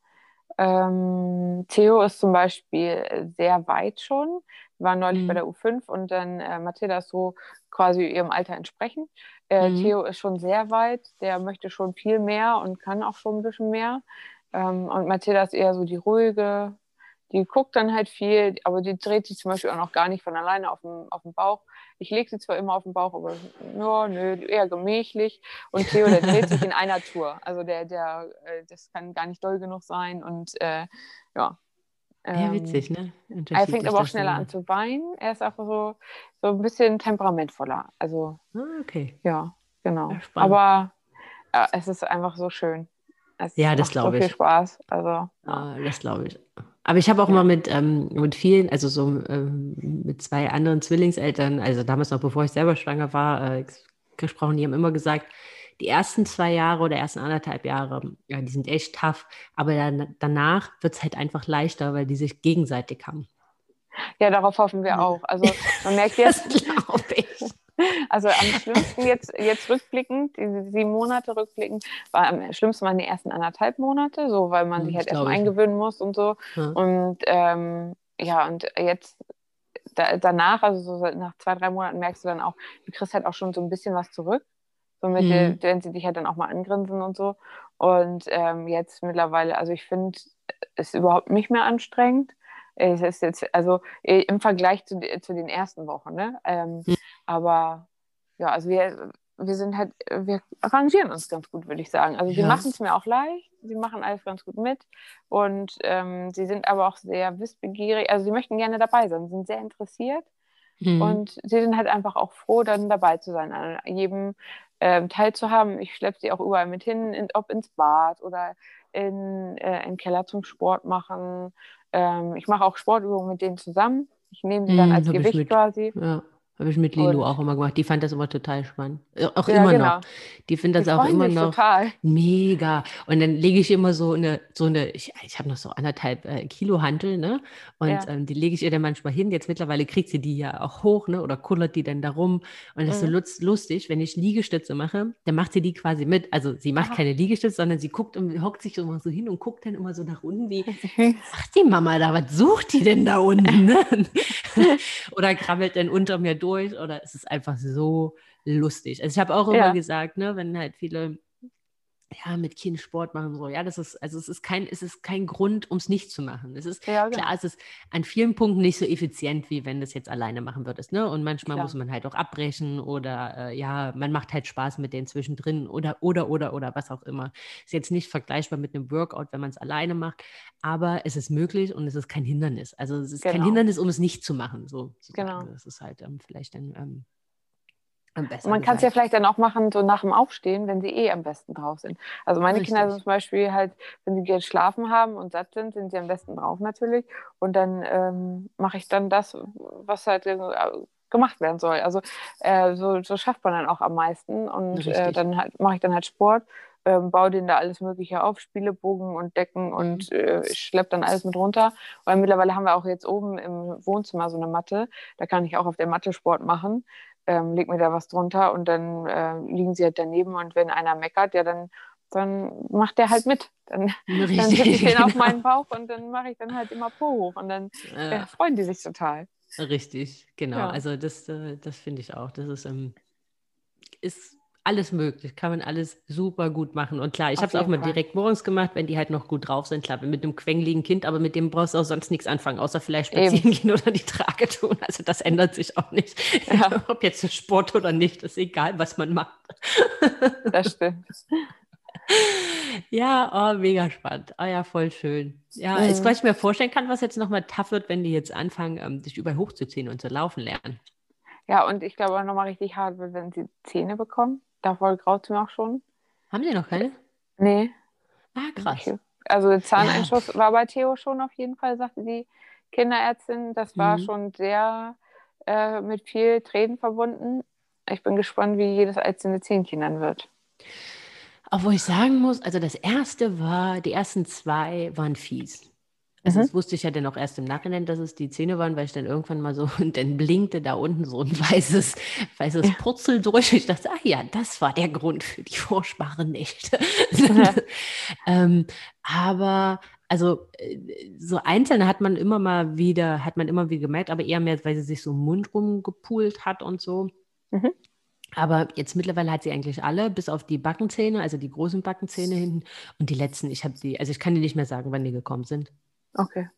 Ähm, Theo ist zum Beispiel sehr weit schon. Wir waren neulich mhm. bei der U5 und dann äh, Mathilda ist so quasi ihrem Alter entsprechend. Äh, mhm. Theo ist schon sehr weit, der möchte schon viel mehr und kann auch schon ein bisschen mehr. Ähm, und Mathilda ist eher so die ruhige, die guckt dann halt viel, aber die dreht sich zum Beispiel auch noch gar nicht von alleine auf dem, auf dem Bauch. Ich lege sie zwar immer auf den Bauch, aber ja, nö, eher gemächlich. Und Theo, der dreht sich in einer Tour. Also der, der, äh, das kann gar nicht doll genug sein. Und äh, ja. Ähm, ja, witzig, ne? Er fängt aber auch schneller an zu weinen. Er ist auch so, so ein bisschen temperamentvoller. Also, ah, okay. Ja, genau. Ja, aber äh, es ist einfach so schön. Es ja, das glaube so ich. viel Spaß. Also, ja. ah, das glaube ich. Aber ich habe auch ja. mal mit, ähm, mit vielen, also so ähm, mit zwei anderen Zwillingseltern, also damals noch bevor ich selber schwanger war, äh, gesprochen, die haben immer gesagt, die ersten zwei Jahre oder ersten anderthalb Jahre, ja, die sind echt tough, aber dann, danach wird es halt einfach leichter, weil die sich gegenseitig haben. Ja, darauf hoffen wir auch. Also man merkt jetzt. Also am schlimmsten jetzt, jetzt rückblickend, diese sieben Monate rückblickend, war am schlimmsten waren die ersten anderthalb Monate, so weil man sich halt erstmal eingewöhnen muss und so. Ja. Und ähm, ja, und jetzt da, danach, also so nach zwei, drei Monaten merkst du dann auch, du kriegst halt auch schon so ein bisschen was zurück. So mit mhm. der, wenn sie dich halt dann auch mal angrinsen und so. Und ähm, jetzt mittlerweile, also ich finde, es ist überhaupt nicht mehr anstrengend. Es ist jetzt, also im Vergleich zu, zu den ersten Wochen, ne? Ähm, mhm. Aber ja, also wir, wir sind halt, wir arrangieren uns ganz gut, würde ich sagen. Also sie ja. machen es mir auch leicht, sie machen alles ganz gut mit und ähm, sie sind aber auch sehr wissbegierig, also sie möchten gerne dabei sein, sind sehr interessiert mhm. und sie sind halt einfach auch froh, dann dabei zu sein, an jedem ähm, teilzuhaben. Ich schleppe sie auch überall mit hin, in, ob ins Bad oder in, äh, in den Keller zum Sport machen. Ähm, ich mache auch Sportübungen mit denen zusammen. Ich nehme sie dann mm, als Gewicht quasi. Ja. Habe ich mit Lilo und, auch immer gemacht. Die fand das immer total spannend. Äh, auch ja, immer genau. noch. Die findet das auch immer noch total. mega. Und dann lege ich immer so eine, so eine, ich, ich habe noch so anderthalb äh, Kilo Hantel, ne? Und ja. ähm, die lege ich ihr dann manchmal hin. Jetzt mittlerweile kriegt sie die ja auch hoch, ne? Oder kullert die dann da rum. Und das mhm. ist so lustig, wenn ich Liegestütze mache, dann macht sie die quasi mit. Also sie macht Aha. keine Liegestütze, sondern sie guckt und hockt sich immer so hin und guckt dann immer so nach unten, wie, ach die Mama da, was sucht die denn da unten? Ne? oder krabbelt dann unter mir durch durch oder es ist einfach so lustig. Also ich habe auch immer ja. gesagt, ne, wenn halt viele ja, mit Kind Sport machen so. Ja, das ist, also es ist kein, es ist kein Grund, um es nicht zu machen. Es ist ja, genau. klar, es ist an vielen Punkten nicht so effizient, wie wenn du es jetzt alleine machen würdest. Ne? Und manchmal klar. muss man halt auch abbrechen oder äh, ja, man macht halt Spaß mit denen zwischendrin oder oder oder oder was auch immer. Ist jetzt nicht vergleichbar mit einem Workout, wenn man es alleine macht, aber es ist möglich und es ist kein Hindernis. Also es ist genau. kein Hindernis, um es nicht zu machen. So, genau. Das ist halt ähm, vielleicht ein ähm, man kann es ja vielleicht dann auch machen, so nach dem Aufstehen, wenn sie eh am besten drauf sind. Also meine Richtig. Kinder sind zum Beispiel halt, wenn sie jetzt schlafen haben und satt sind, sind sie am besten drauf natürlich. Und dann ähm, mache ich dann das, was halt äh, gemacht werden soll. Also äh, so, so, schafft man dann auch am meisten. Und äh, dann halt, mache ich dann halt Sport, ähm, baue denen da alles Mögliche auf, Spielebogen und Decken und mhm. äh, ich schleppe dann alles mit runter. Weil mittlerweile haben wir auch jetzt oben im Wohnzimmer so eine Matte. Da kann ich auch auf der Matte Sport machen ähm, leg mir da was drunter und dann äh, liegen sie halt daneben und wenn einer meckert, ja, dann, dann macht der halt mit. Dann, dann setze ich den genau. auf meinen Bauch und dann mache ich dann halt immer Po hoch und dann äh, freuen die sich total. Richtig, genau. Ja. Also das, äh, das finde ich auch. Das ist, ähm, ist alles möglich, kann man alles super gut machen. Und klar, ich habe es auch mal Fall. direkt morgens gemacht, wenn die halt noch gut drauf sind. Klar, mit einem quengeligen Kind, aber mit dem brauchst du auch sonst nichts anfangen, außer vielleicht spazieren Eben. gehen oder die Trage tun. Also das ändert sich auch nicht. Ja. Ob jetzt Sport oder nicht, ist egal, was man macht. Das stimmt. Ja, oh, mega spannend. Ah oh, ja, voll schön. Ja, mhm. jetzt, was ich mir vorstellen kann, was jetzt nochmal tough wird, wenn die jetzt anfangen, ähm, sich überall hochzuziehen und zu laufen lernen. Ja, und ich glaube auch nochmal richtig hart wird, wenn sie Zähne bekommen. Davor graut es mir auch schon. Haben Sie noch keine? Nee. Ah, krass. Also Zahneinschuss ja. war bei Theo schon auf jeden Fall, sagte die Kinderärztin. Das war mhm. schon sehr äh, mit viel Tränen verbunden. Ich bin gespannt, wie jedes einzelne Zähnchen dann wird. Obwohl ich sagen muss, also das erste war, die ersten zwei waren fies. Also mhm. das wusste ich ja dann auch erst im Nachhinein, dass es die Zähne waren, weil ich dann irgendwann mal so, und dann blinkte da unten so ein weißes, weißes ja. Purzel durch. Ich dachte, ach ja, das war der Grund für die furchtbaren Nächte. Ja. ähm, aber also äh, so einzelne hat man immer mal wieder, hat man immer wieder gemerkt, aber eher mehr, weil sie sich so im Mund rumgepult hat und so. Mhm. Aber jetzt mittlerweile hat sie eigentlich alle, bis auf die Backenzähne, also die großen Backenzähne hinten und die letzten, ich habe sie, also ich kann dir nicht mehr sagen, wann die gekommen sind. Okay.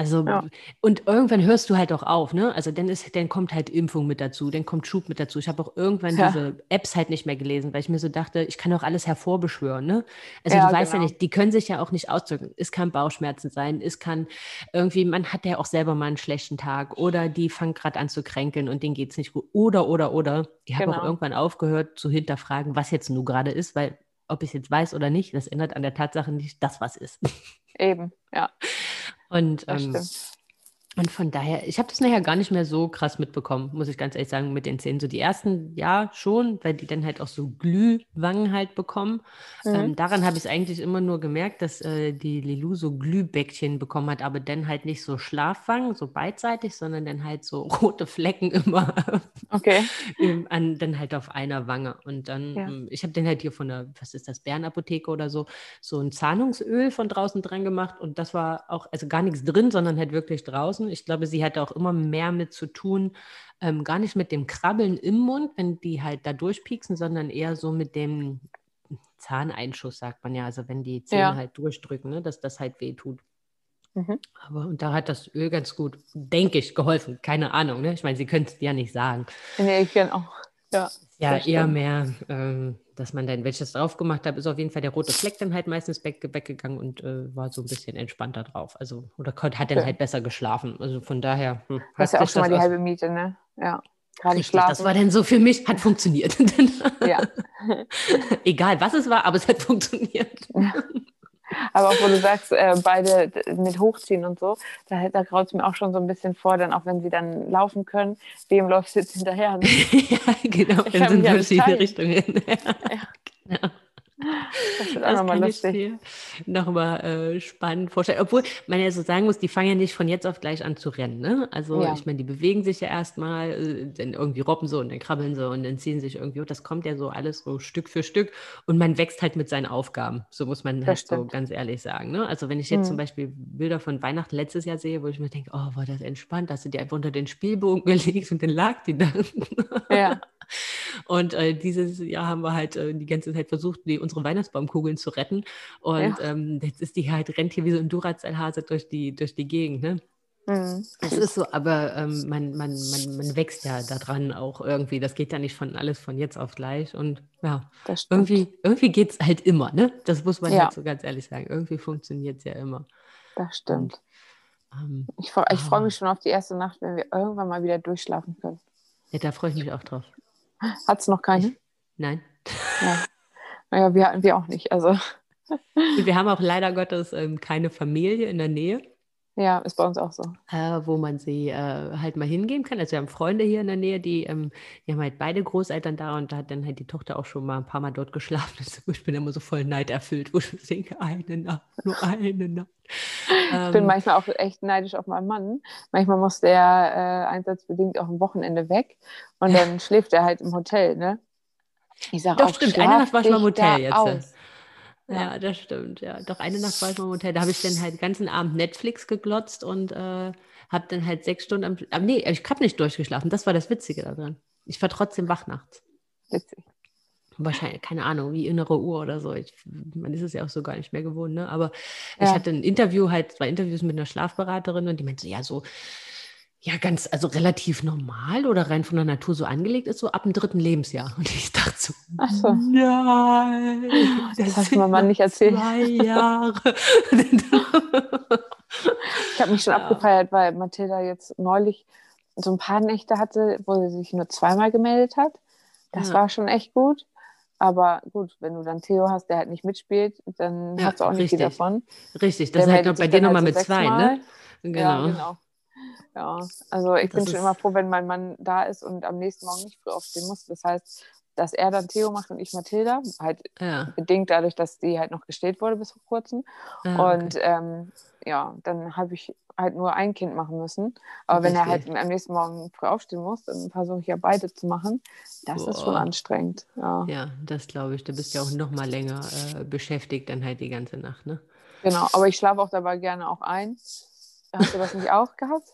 Also, ja. und irgendwann hörst du halt auch auf, ne? Also dann ist, dann kommt halt Impfung mit dazu, dann kommt Schub mit dazu. Ich habe auch irgendwann ja. diese Apps halt nicht mehr gelesen, weil ich mir so dachte, ich kann auch alles hervorbeschwören, ne? Also ja, du weißt genau. ja nicht, die können sich ja auch nicht ausdrücken. Es kann Bauchschmerzen sein, es kann irgendwie, man hat ja auch selber mal einen schlechten Tag oder die fangen gerade an zu kränkeln und denen geht es nicht gut. Oder, oder, oder. Ich habe genau. auch irgendwann aufgehört zu hinterfragen, was jetzt nun gerade ist, weil ob ich es jetzt weiß oder nicht, das ändert an der Tatsache nicht, dass was ist. Eben, ja. Und, ähm, und von daher, ich habe das nachher gar nicht mehr so krass mitbekommen, muss ich ganz ehrlich sagen, mit den Zähnen. So die ersten, ja, schon, weil die dann halt auch so Glühwangen halt bekommen. Mhm. Ähm, daran habe ich es eigentlich immer nur gemerkt, dass äh, die Lilou so Glühbäckchen bekommen hat, aber dann halt nicht so Schlafwangen, so beidseitig, sondern dann halt so rote Flecken immer. Okay. an, dann halt auf einer Wange. Und dann, ja. Ähm, ich habe dann halt hier von der, was ist das, Bärenapotheke oder so, so ein Zahnungsöl von draußen dran gemacht und das war auch, also gar nichts drin, sondern halt wirklich draußen draußen. Ich glaube, sie hatte auch immer mehr mit zu tun, ähm, gar nicht mit dem Krabbeln im Mund, wenn die halt da durchpieksen, sondern eher so mit dem Zahneinschuss, sagt man ja. Also wenn die Zähne ja. halt durchdrücken, ne, dass das halt weh tut. Mhm. Aber und da hat das Öl ganz gut, denke ich, geholfen. Keine Ahnung, ne? Ich meine, sie können es ja nicht sagen. Nee, auch. Ja, ja eher mehr, ähm, dass man dann, wenn ich das drauf gemacht habe, ist auf jeden Fall der rote Fleck dann halt meistens weg, weggegangen und äh, war so ein bisschen entspannter drauf. Also, oder hat dann halt besser geschlafen. Also von daher. Hm, das ist ja auch schon mal die halbe Miete, ne? Ja. Richtig, schlafen. das war dann so für mich, hat funktioniert. ja. Egal was es war, aber es hat funktioniert. Ja. Aber auch wo du sagst, äh, beide mit hochziehen und so, da, da graut es mir auch schon so ein bisschen vor, dann auch wenn sie dann laufen können, wem läuft jetzt hinterher? Ne? ja, genau, in so verschiedene Richtungen. ja. Genau. Das wird auch nochmal lustig. Nochmal äh, spannend vorstellen. Obwohl man ja so sagen muss, die fangen ja nicht von jetzt auf gleich an zu rennen. Ne? Also ja. ich meine, die bewegen sich ja erstmal, äh, dann irgendwie robben so und dann krabbeln sie und dann ziehen sich irgendwie. Das kommt ja so alles so Stück für Stück und man wächst halt mit seinen Aufgaben. So muss man das halt stimmt. so ganz ehrlich sagen. Ne? Also wenn ich jetzt mhm. zum Beispiel Bilder von Weihnachten letztes Jahr sehe, wo ich mir denke, oh, war das entspannt, hast du die einfach unter den Spielbogen gelegt und dann lag die da. Ja. Und äh, dieses Jahr haben wir halt äh, die ganze Zeit versucht, die, unsere Weihnachtsbaumkugeln zu retten. Und ja. ähm, jetzt ist die halt, rennt hier wie so ein Duracell-Hase durch die, durch die Gegend. Ne? Mhm. Es ist so, aber ähm, man, man, man, man wächst ja daran auch irgendwie. Das geht ja nicht von alles von jetzt auf gleich. Und ja, irgendwie, irgendwie geht es halt immer, ne? Das muss man ja. halt so ganz ehrlich sagen. Irgendwie funktioniert es ja immer. Das stimmt. Und, ähm, ich, ich freue mich schon auf die erste Nacht, wenn wir irgendwann mal wieder durchschlafen können. Ja, da freue ich mich auch drauf. Hat es noch keine? Nein. Ja. Naja, wir, wir auch nicht. Also. Wir haben auch leider Gottes ähm, keine Familie in der Nähe. Ja, ist bei uns auch so. Äh, wo man sie äh, halt mal hingehen kann. Also wir haben Freunde hier in der Nähe, die, ähm, die haben halt beide Großeltern da und da hat dann halt die Tochter auch schon mal ein paar Mal dort geschlafen. Ich bin immer so voll neiderfüllt, wo ich denke, eine Nacht, nur eine Nacht. Ich ähm, bin manchmal auch echt neidisch auf meinen Mann. Manchmal muss der äh, einsatzbedingt auch am Wochenende weg und dann schläft er halt im Hotel, ne? Ich sage auch, stimmt, eine Nacht war ich mal im Hotel jetzt. Ja, das stimmt, ja. Doch eine Nacht war ich mal im Hotel. Da habe ich dann halt den ganzen Abend Netflix geglotzt und äh, habe dann halt sechs Stunden am. Aber nee, ich habe nicht durchgeschlafen. Das war das Witzige daran. Ich war trotzdem wach nachts. Witzig. Wahrscheinlich, keine Ahnung, wie innere Uhr oder so. Ich, man ist es ja auch so gar nicht mehr gewohnt, ne? Aber ja. ich hatte ein Interview, halt zwei Interviews mit einer Schlafberaterin und die meinte, ja, so ja, ganz, also relativ normal oder rein von der Natur so angelegt ist, so ab dem dritten Lebensjahr. Und ich dachte so, Ach so. nein, das hast du meinem Mann nicht erzählt. Zwei Jahre. ich habe mich schon ja. abgefeiert, weil Mathilda jetzt neulich so ein paar Nächte hatte, wo sie sich nur zweimal gemeldet hat. Das ja. war schon echt gut. Aber gut, wenn du dann Theo hast, der halt nicht mitspielt, dann ja, hast du auch nicht richtig. viel davon. Richtig, das ist halt bei dir nochmal halt so mit zwei, ne? Genau. Ja, genau. Ja, also ich das bin schon immer froh, wenn mein Mann da ist und am nächsten Morgen nicht früh aufstehen muss. Das heißt, dass er dann Theo macht und ich Mathilda. Halt ja. bedingt dadurch, dass die halt noch gestillt wurde bis vor kurzem. Ah, und okay. ähm, ja, dann habe ich halt nur ein Kind machen müssen. Aber Richtig. wenn er halt am nächsten Morgen früh aufstehen muss, dann versuche ich ja beide zu machen. Das Boah. ist schon anstrengend. Ja, ja das glaube ich. Du bist ja auch noch mal länger äh, beschäftigt dann halt die ganze Nacht, ne? Genau, aber ich schlafe auch dabei gerne auch ein. Hast du das nicht auch gehabt?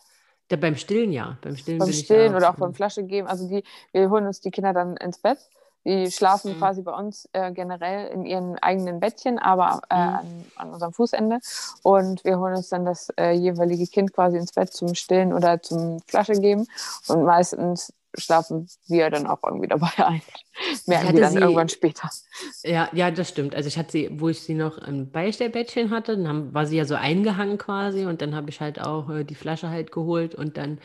Da beim Stillen ja. Beim Stillen, beim Stillen oder auch beim Flasche geben. Also die, wir holen uns die Kinder dann ins Bett. Die schlafen mhm. quasi bei uns äh, generell in ihren eigenen Bettchen, aber äh, mhm. an, an, unserem Fußende. Und wir holen uns dann das äh, jeweilige Kind quasi ins Bett zum Stillen oder zum Flasche geben. Und meistens schlafen wir dann auch irgendwie dabei ein. Merken wir dann sie, irgendwann später. Ja, ja, das stimmt. Also ich hatte sie, wo ich sie noch im Beistellbettchen hatte, dann haben, war sie ja so eingehangen quasi und dann habe ich halt auch äh, die Flasche halt geholt und dann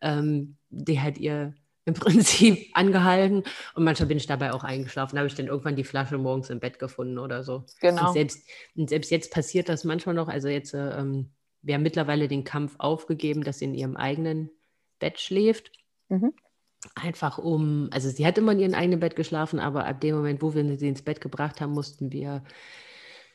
ähm, die halt ihr im Prinzip angehalten und manchmal bin ich dabei auch eingeschlafen. Da habe ich dann irgendwann die Flasche morgens im Bett gefunden oder so. Genau. Und selbst, und selbst jetzt passiert das manchmal noch. Also jetzt, äh, ähm, wir haben mittlerweile den Kampf aufgegeben, dass sie in ihrem eigenen Bett schläft. Mhm. Einfach um, also sie hat immer in ihrem eigenen Bett geschlafen, aber ab dem Moment, wo wir sie ins Bett gebracht haben, mussten wir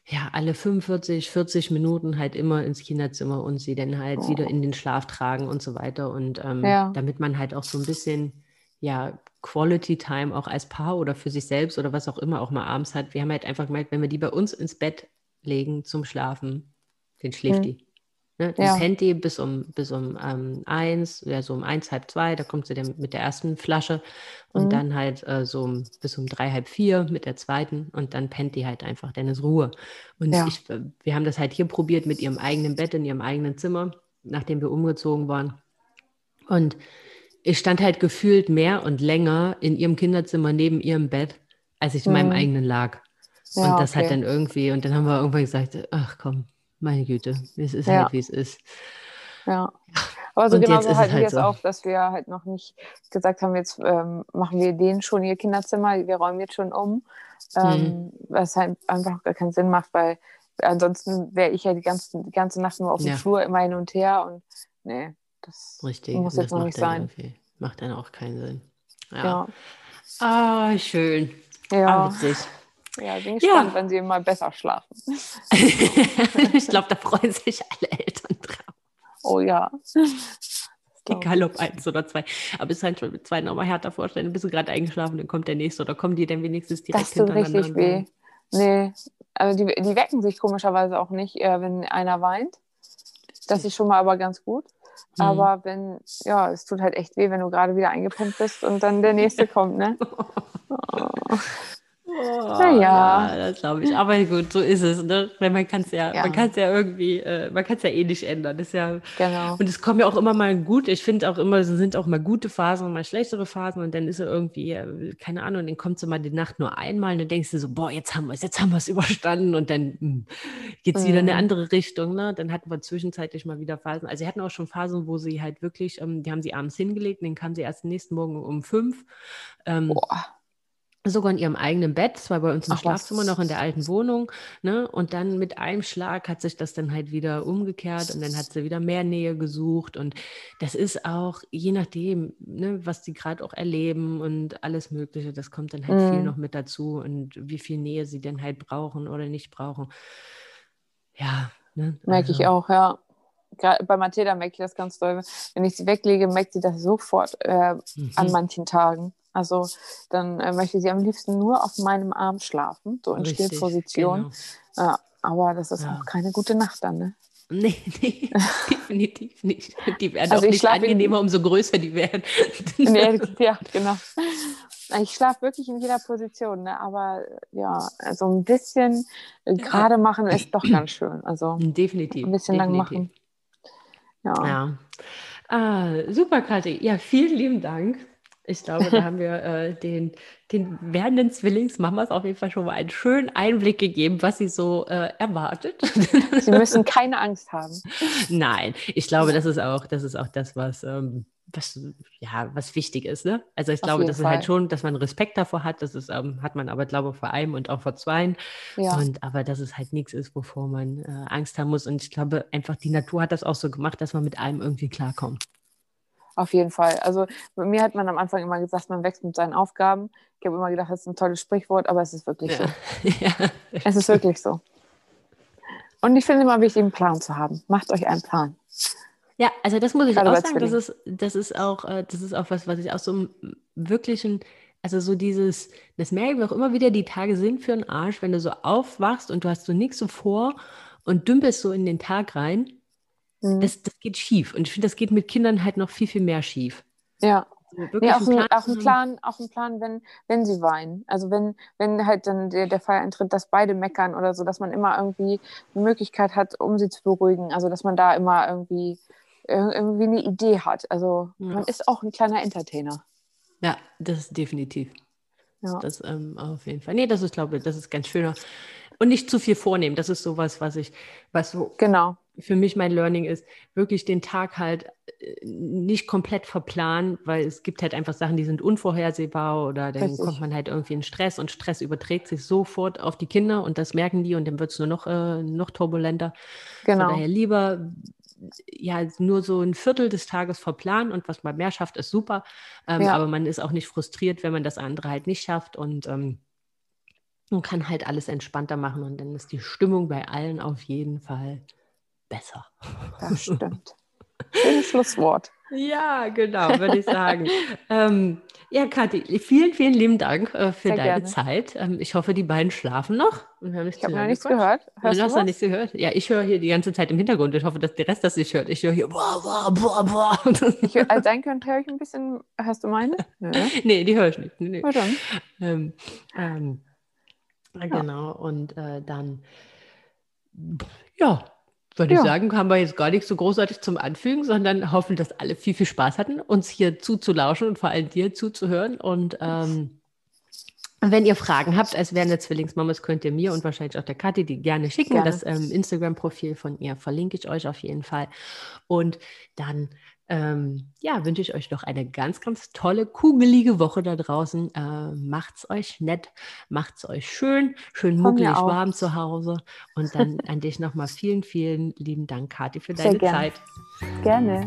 ja alle 45, 40 Minuten halt immer ins Kinderzimmer und sie dann halt oh. wieder in den Schlaf tragen und so weiter. Und ähm, ja. damit man halt auch so ein bisschen ja Quality Time auch als Paar oder für sich selbst oder was auch immer auch mal abends hat. Wir haben halt einfach gemerkt, wenn wir die bei uns ins Bett legen zum Schlafen, dann schläft mhm. die. Ne? Ja. pennt die bis um, bis um ähm, eins, ja, so um eins, halb zwei, da kommt sie dann mit der ersten Flasche und mhm. dann halt äh, so um, bis um drei, halb vier mit der zweiten und dann pennt die halt einfach, dann ist Ruhe. Und ja. ich, äh, wir haben das halt hier probiert mit ihrem eigenen Bett in ihrem eigenen Zimmer, nachdem wir umgezogen waren. Und ich stand halt gefühlt mehr und länger in ihrem Kinderzimmer neben ihrem Bett, als ich in meinem mhm. eigenen lag. Ja, und das okay. hat dann irgendwie, und dann haben wir irgendwann gesagt, ach komm, meine Güte, es ist ja. halt, wie es ist. Ja. Aber so genauso halten halt wir es so. auch, dass wir halt noch nicht gesagt haben, jetzt ähm, machen wir denen schon ihr Kinderzimmer, wir räumen jetzt schon um. Ähm, mhm. Was halt einfach gar keinen Sinn macht, weil ansonsten wäre ich ja die ganze, die ganze Nacht nur auf dem Ja. Flur immer hin und her und nee, das Richtig. muss und jetzt das noch nicht sein. Macht dann auch keinen Sinn. Ja. Ja, Ah, schön. ja, Ah, witzig. Ja, bin Ja. gespannt, wenn sie mal besser schlafen. ich glaube, da freuen sich alle Eltern drauf. Oh ja. Egal ob eins oder zwei. Aber es ist halt schon mit zwei nochmal härter vorstellen. Bist du gerade eingeschlafen, dann kommt der nächste oder kommen die dann wenigstens direkt Das tut hintereinander richtig und weh. Nee, also die, die wecken sich komischerweise auch nicht, äh, wenn einer weint. Das ist schon mal aber ganz gut. Mhm. Aber wenn, ja, es tut halt echt weh, wenn du gerade wieder eingepumpt bist und dann der nächste kommt, ne? Oh, Naja. ja, das glaube ich. Aber gut, so ist es. Ne? Weil man kann es ja, Ja. man kann es ja irgendwie, äh, man kann es ja eh nicht ändern. Das ist ja, Genau. und es kommen ja auch immer mal gut. Ich finde auch immer, es sind auch mal gute Phasen und mal schlechtere Phasen. Und dann ist er irgendwie, äh, keine Ahnung, dann kommt so mal die Nacht nur einmal und dann denkst du so, boah, jetzt haben wir es, jetzt haben wir es überstanden. Und dann geht es wieder in eine Mhm. andere Richtung. Ne? Dann hatten wir zwischenzeitlich mal wieder Phasen. Also sie hatten auch schon Phasen, wo sie halt wirklich, ähm, die haben sie abends hingelegt und dann kamen sie erst den nächsten Morgen um fünf. Ähm, Boah. Sogar in ihrem eigenen Bett, es war bei uns im Ach. Schlafzimmer noch in der alten Wohnung, ne? Und dann mit einem Schlag hat sich das dann halt wieder umgekehrt und dann hat sie wieder mehr Nähe gesucht und das ist auch je nachdem, ne, was die gerade auch erleben und alles Mögliche, das kommt dann halt viel Mhm. noch mit dazu und wie viel Nähe sie denn halt brauchen oder nicht brauchen. Ja, ne? Merke ich also, auch, ja. Gerade bei Mathilda merke ich das ganz doll. Wenn ich sie weglege, merkt sie das sofort äh, mhm. an manchen Tagen. Also dann äh, möchte sie am liebsten nur auf meinem Arm schlafen, so in Richtig, Stillposition. genau. Ja, aber das ist Ja. auch keine gute Nacht dann, ne? Nee, nee, definitiv nicht. Die werden Also auch ich nicht angenehmer, umso größer die werden. Nee, ja, genau. Ich schlafe wirklich in jeder Position, ne? aber ja, also ein bisschen äh, gerade machen ist doch ganz schön. Also Definitiv. ein bisschen lang definitiv. machen. Ja. Ja. Ah, super, Kathi. Ja, vielen lieben Dank. Ich glaube, da haben wir äh, den, den werdenden Zwillingsmamas auf jeden Fall schon mal einen schönen Einblick gegeben, was sie so äh, erwartet. Sie müssen keine Angst haben. Nein, ich glaube, das ist auch, das ist auch das, was, ähm, was, ja, was wichtig ist. Ne? Also ich Auf glaube, das ist halt Fall. schon, dass man Respekt davor hat. Das ist, ähm, hat man aber, glaube ich, vor einem und auch vor zweien. Ja, Und aber dass es halt nichts ist, wovor man äh, Angst haben muss. Und ich glaube, einfach die Natur hat das auch so gemacht, dass man mit allem irgendwie klarkommt. Auf jeden Fall. Also bei mir hat man am Anfang immer gesagt, man wächst mit seinen Aufgaben. Ich habe immer gedacht, das ist ein tolles Sprichwort, aber es ist wirklich so. ja. Es ist wirklich so. Und ich finde immer wichtig, einen Plan zu haben. Macht euch einen Plan. Ja, also das muss ich Gerade auch sagen, das ist, das ist auch, äh, das ist auch was, was ich aus so einem wirklichen, also so dieses, das merken wir auch immer wieder, die Tage sind für einen Arsch, wenn du so aufwachst und du hast so nichts so vor und dümpelst so in den Tag rein, Mhm. das, das geht schief. Und ich finde, das geht mit Kindern halt noch viel, viel mehr schief. ja. Also Nee, auch, einen ein, auch zu ein haben. Plan, auch ein Plan, wenn, wenn sie weinen. Also wenn, wenn halt dann der, der Fall eintritt, dass beide meckern oder so, dass man immer irgendwie eine Möglichkeit hat, um sie zu beruhigen. Also dass man da immer irgendwie, ir- irgendwie eine Idee hat. Also Ja. man ist auch ein kleiner Entertainer. Ja, das ist definitiv. Ja. Das ähm, auf jeden Fall. Nee, das ist, glaube ich, das ist ganz schöner. Und nicht zu viel vornehmen. Das ist sowas, was ich, was so Genau. Für mich mein Learning ist, wirklich den Tag halt äh, nicht komplett verplanen, weil es gibt halt einfach Sachen, die sind unvorhersehbar oder dann Richtig. kommt man halt irgendwie in Stress und Stress überträgt sich sofort auf die Kinder und das merken die und dann wird es nur noch, äh, noch turbulenter. Von Genau. daher lieber ja nur so ein Viertel des Tages verplanen und was man mehr schafft, ist super. Ähm, Ja. Aber man ist auch nicht frustriert, wenn man das andere halt nicht schafft und ähm, man kann halt alles entspannter machen und dann ist die Stimmung bei allen auf jeden Fall besser. Das stimmt. Schönes Schlusswort. Ja, genau, würde ich sagen. ähm, ja, Kathi, vielen, vielen lieben Dank äh, für Sehr deine gerne. Zeit. Ähm, ich hoffe, die beiden schlafen noch. Wir haben nicht Ich habe noch nichts gehört. Du Hörst hast du noch was? nichts gehört? Ja, ich höre hier die ganze Zeit im Hintergrund. Ich hoffe, dass der Rest das nicht hört. Ich höre hier boah, boah, boah, boah. Ich, hör- als sein könnte, höre ich ein bisschen. Hörst du meine? Nö. nee, die höre ich nicht. Nee, nee. Dann. Ähm, ähm, Genau, und äh, dann, ja, würde ich Ja. sagen, haben wir jetzt gar nichts so großartig zum Anfügen, sondern hoffen, dass alle viel, viel Spaß hatten, uns hier zuzulauschen und vor allem dir zuzuhören. Und ähm, wenn ihr Fragen habt, als werdende Zwillingsmamas, könnt ihr mir und wahrscheinlich auch der Kathi die gerne schicken. Gerne. Das ähm, Instagram-Profil von ihr verlinke ich euch auf jeden Fall. Und dann ähm, ja, wünsche ich euch noch eine ganz, ganz tolle, kugelige Woche da draußen. Äh, macht's euch nett, macht's euch schön, schön muckelig warm zu Hause. Und dann an dich nochmal vielen, vielen lieben Dank, Kathi, für deine Zeit. Gerne.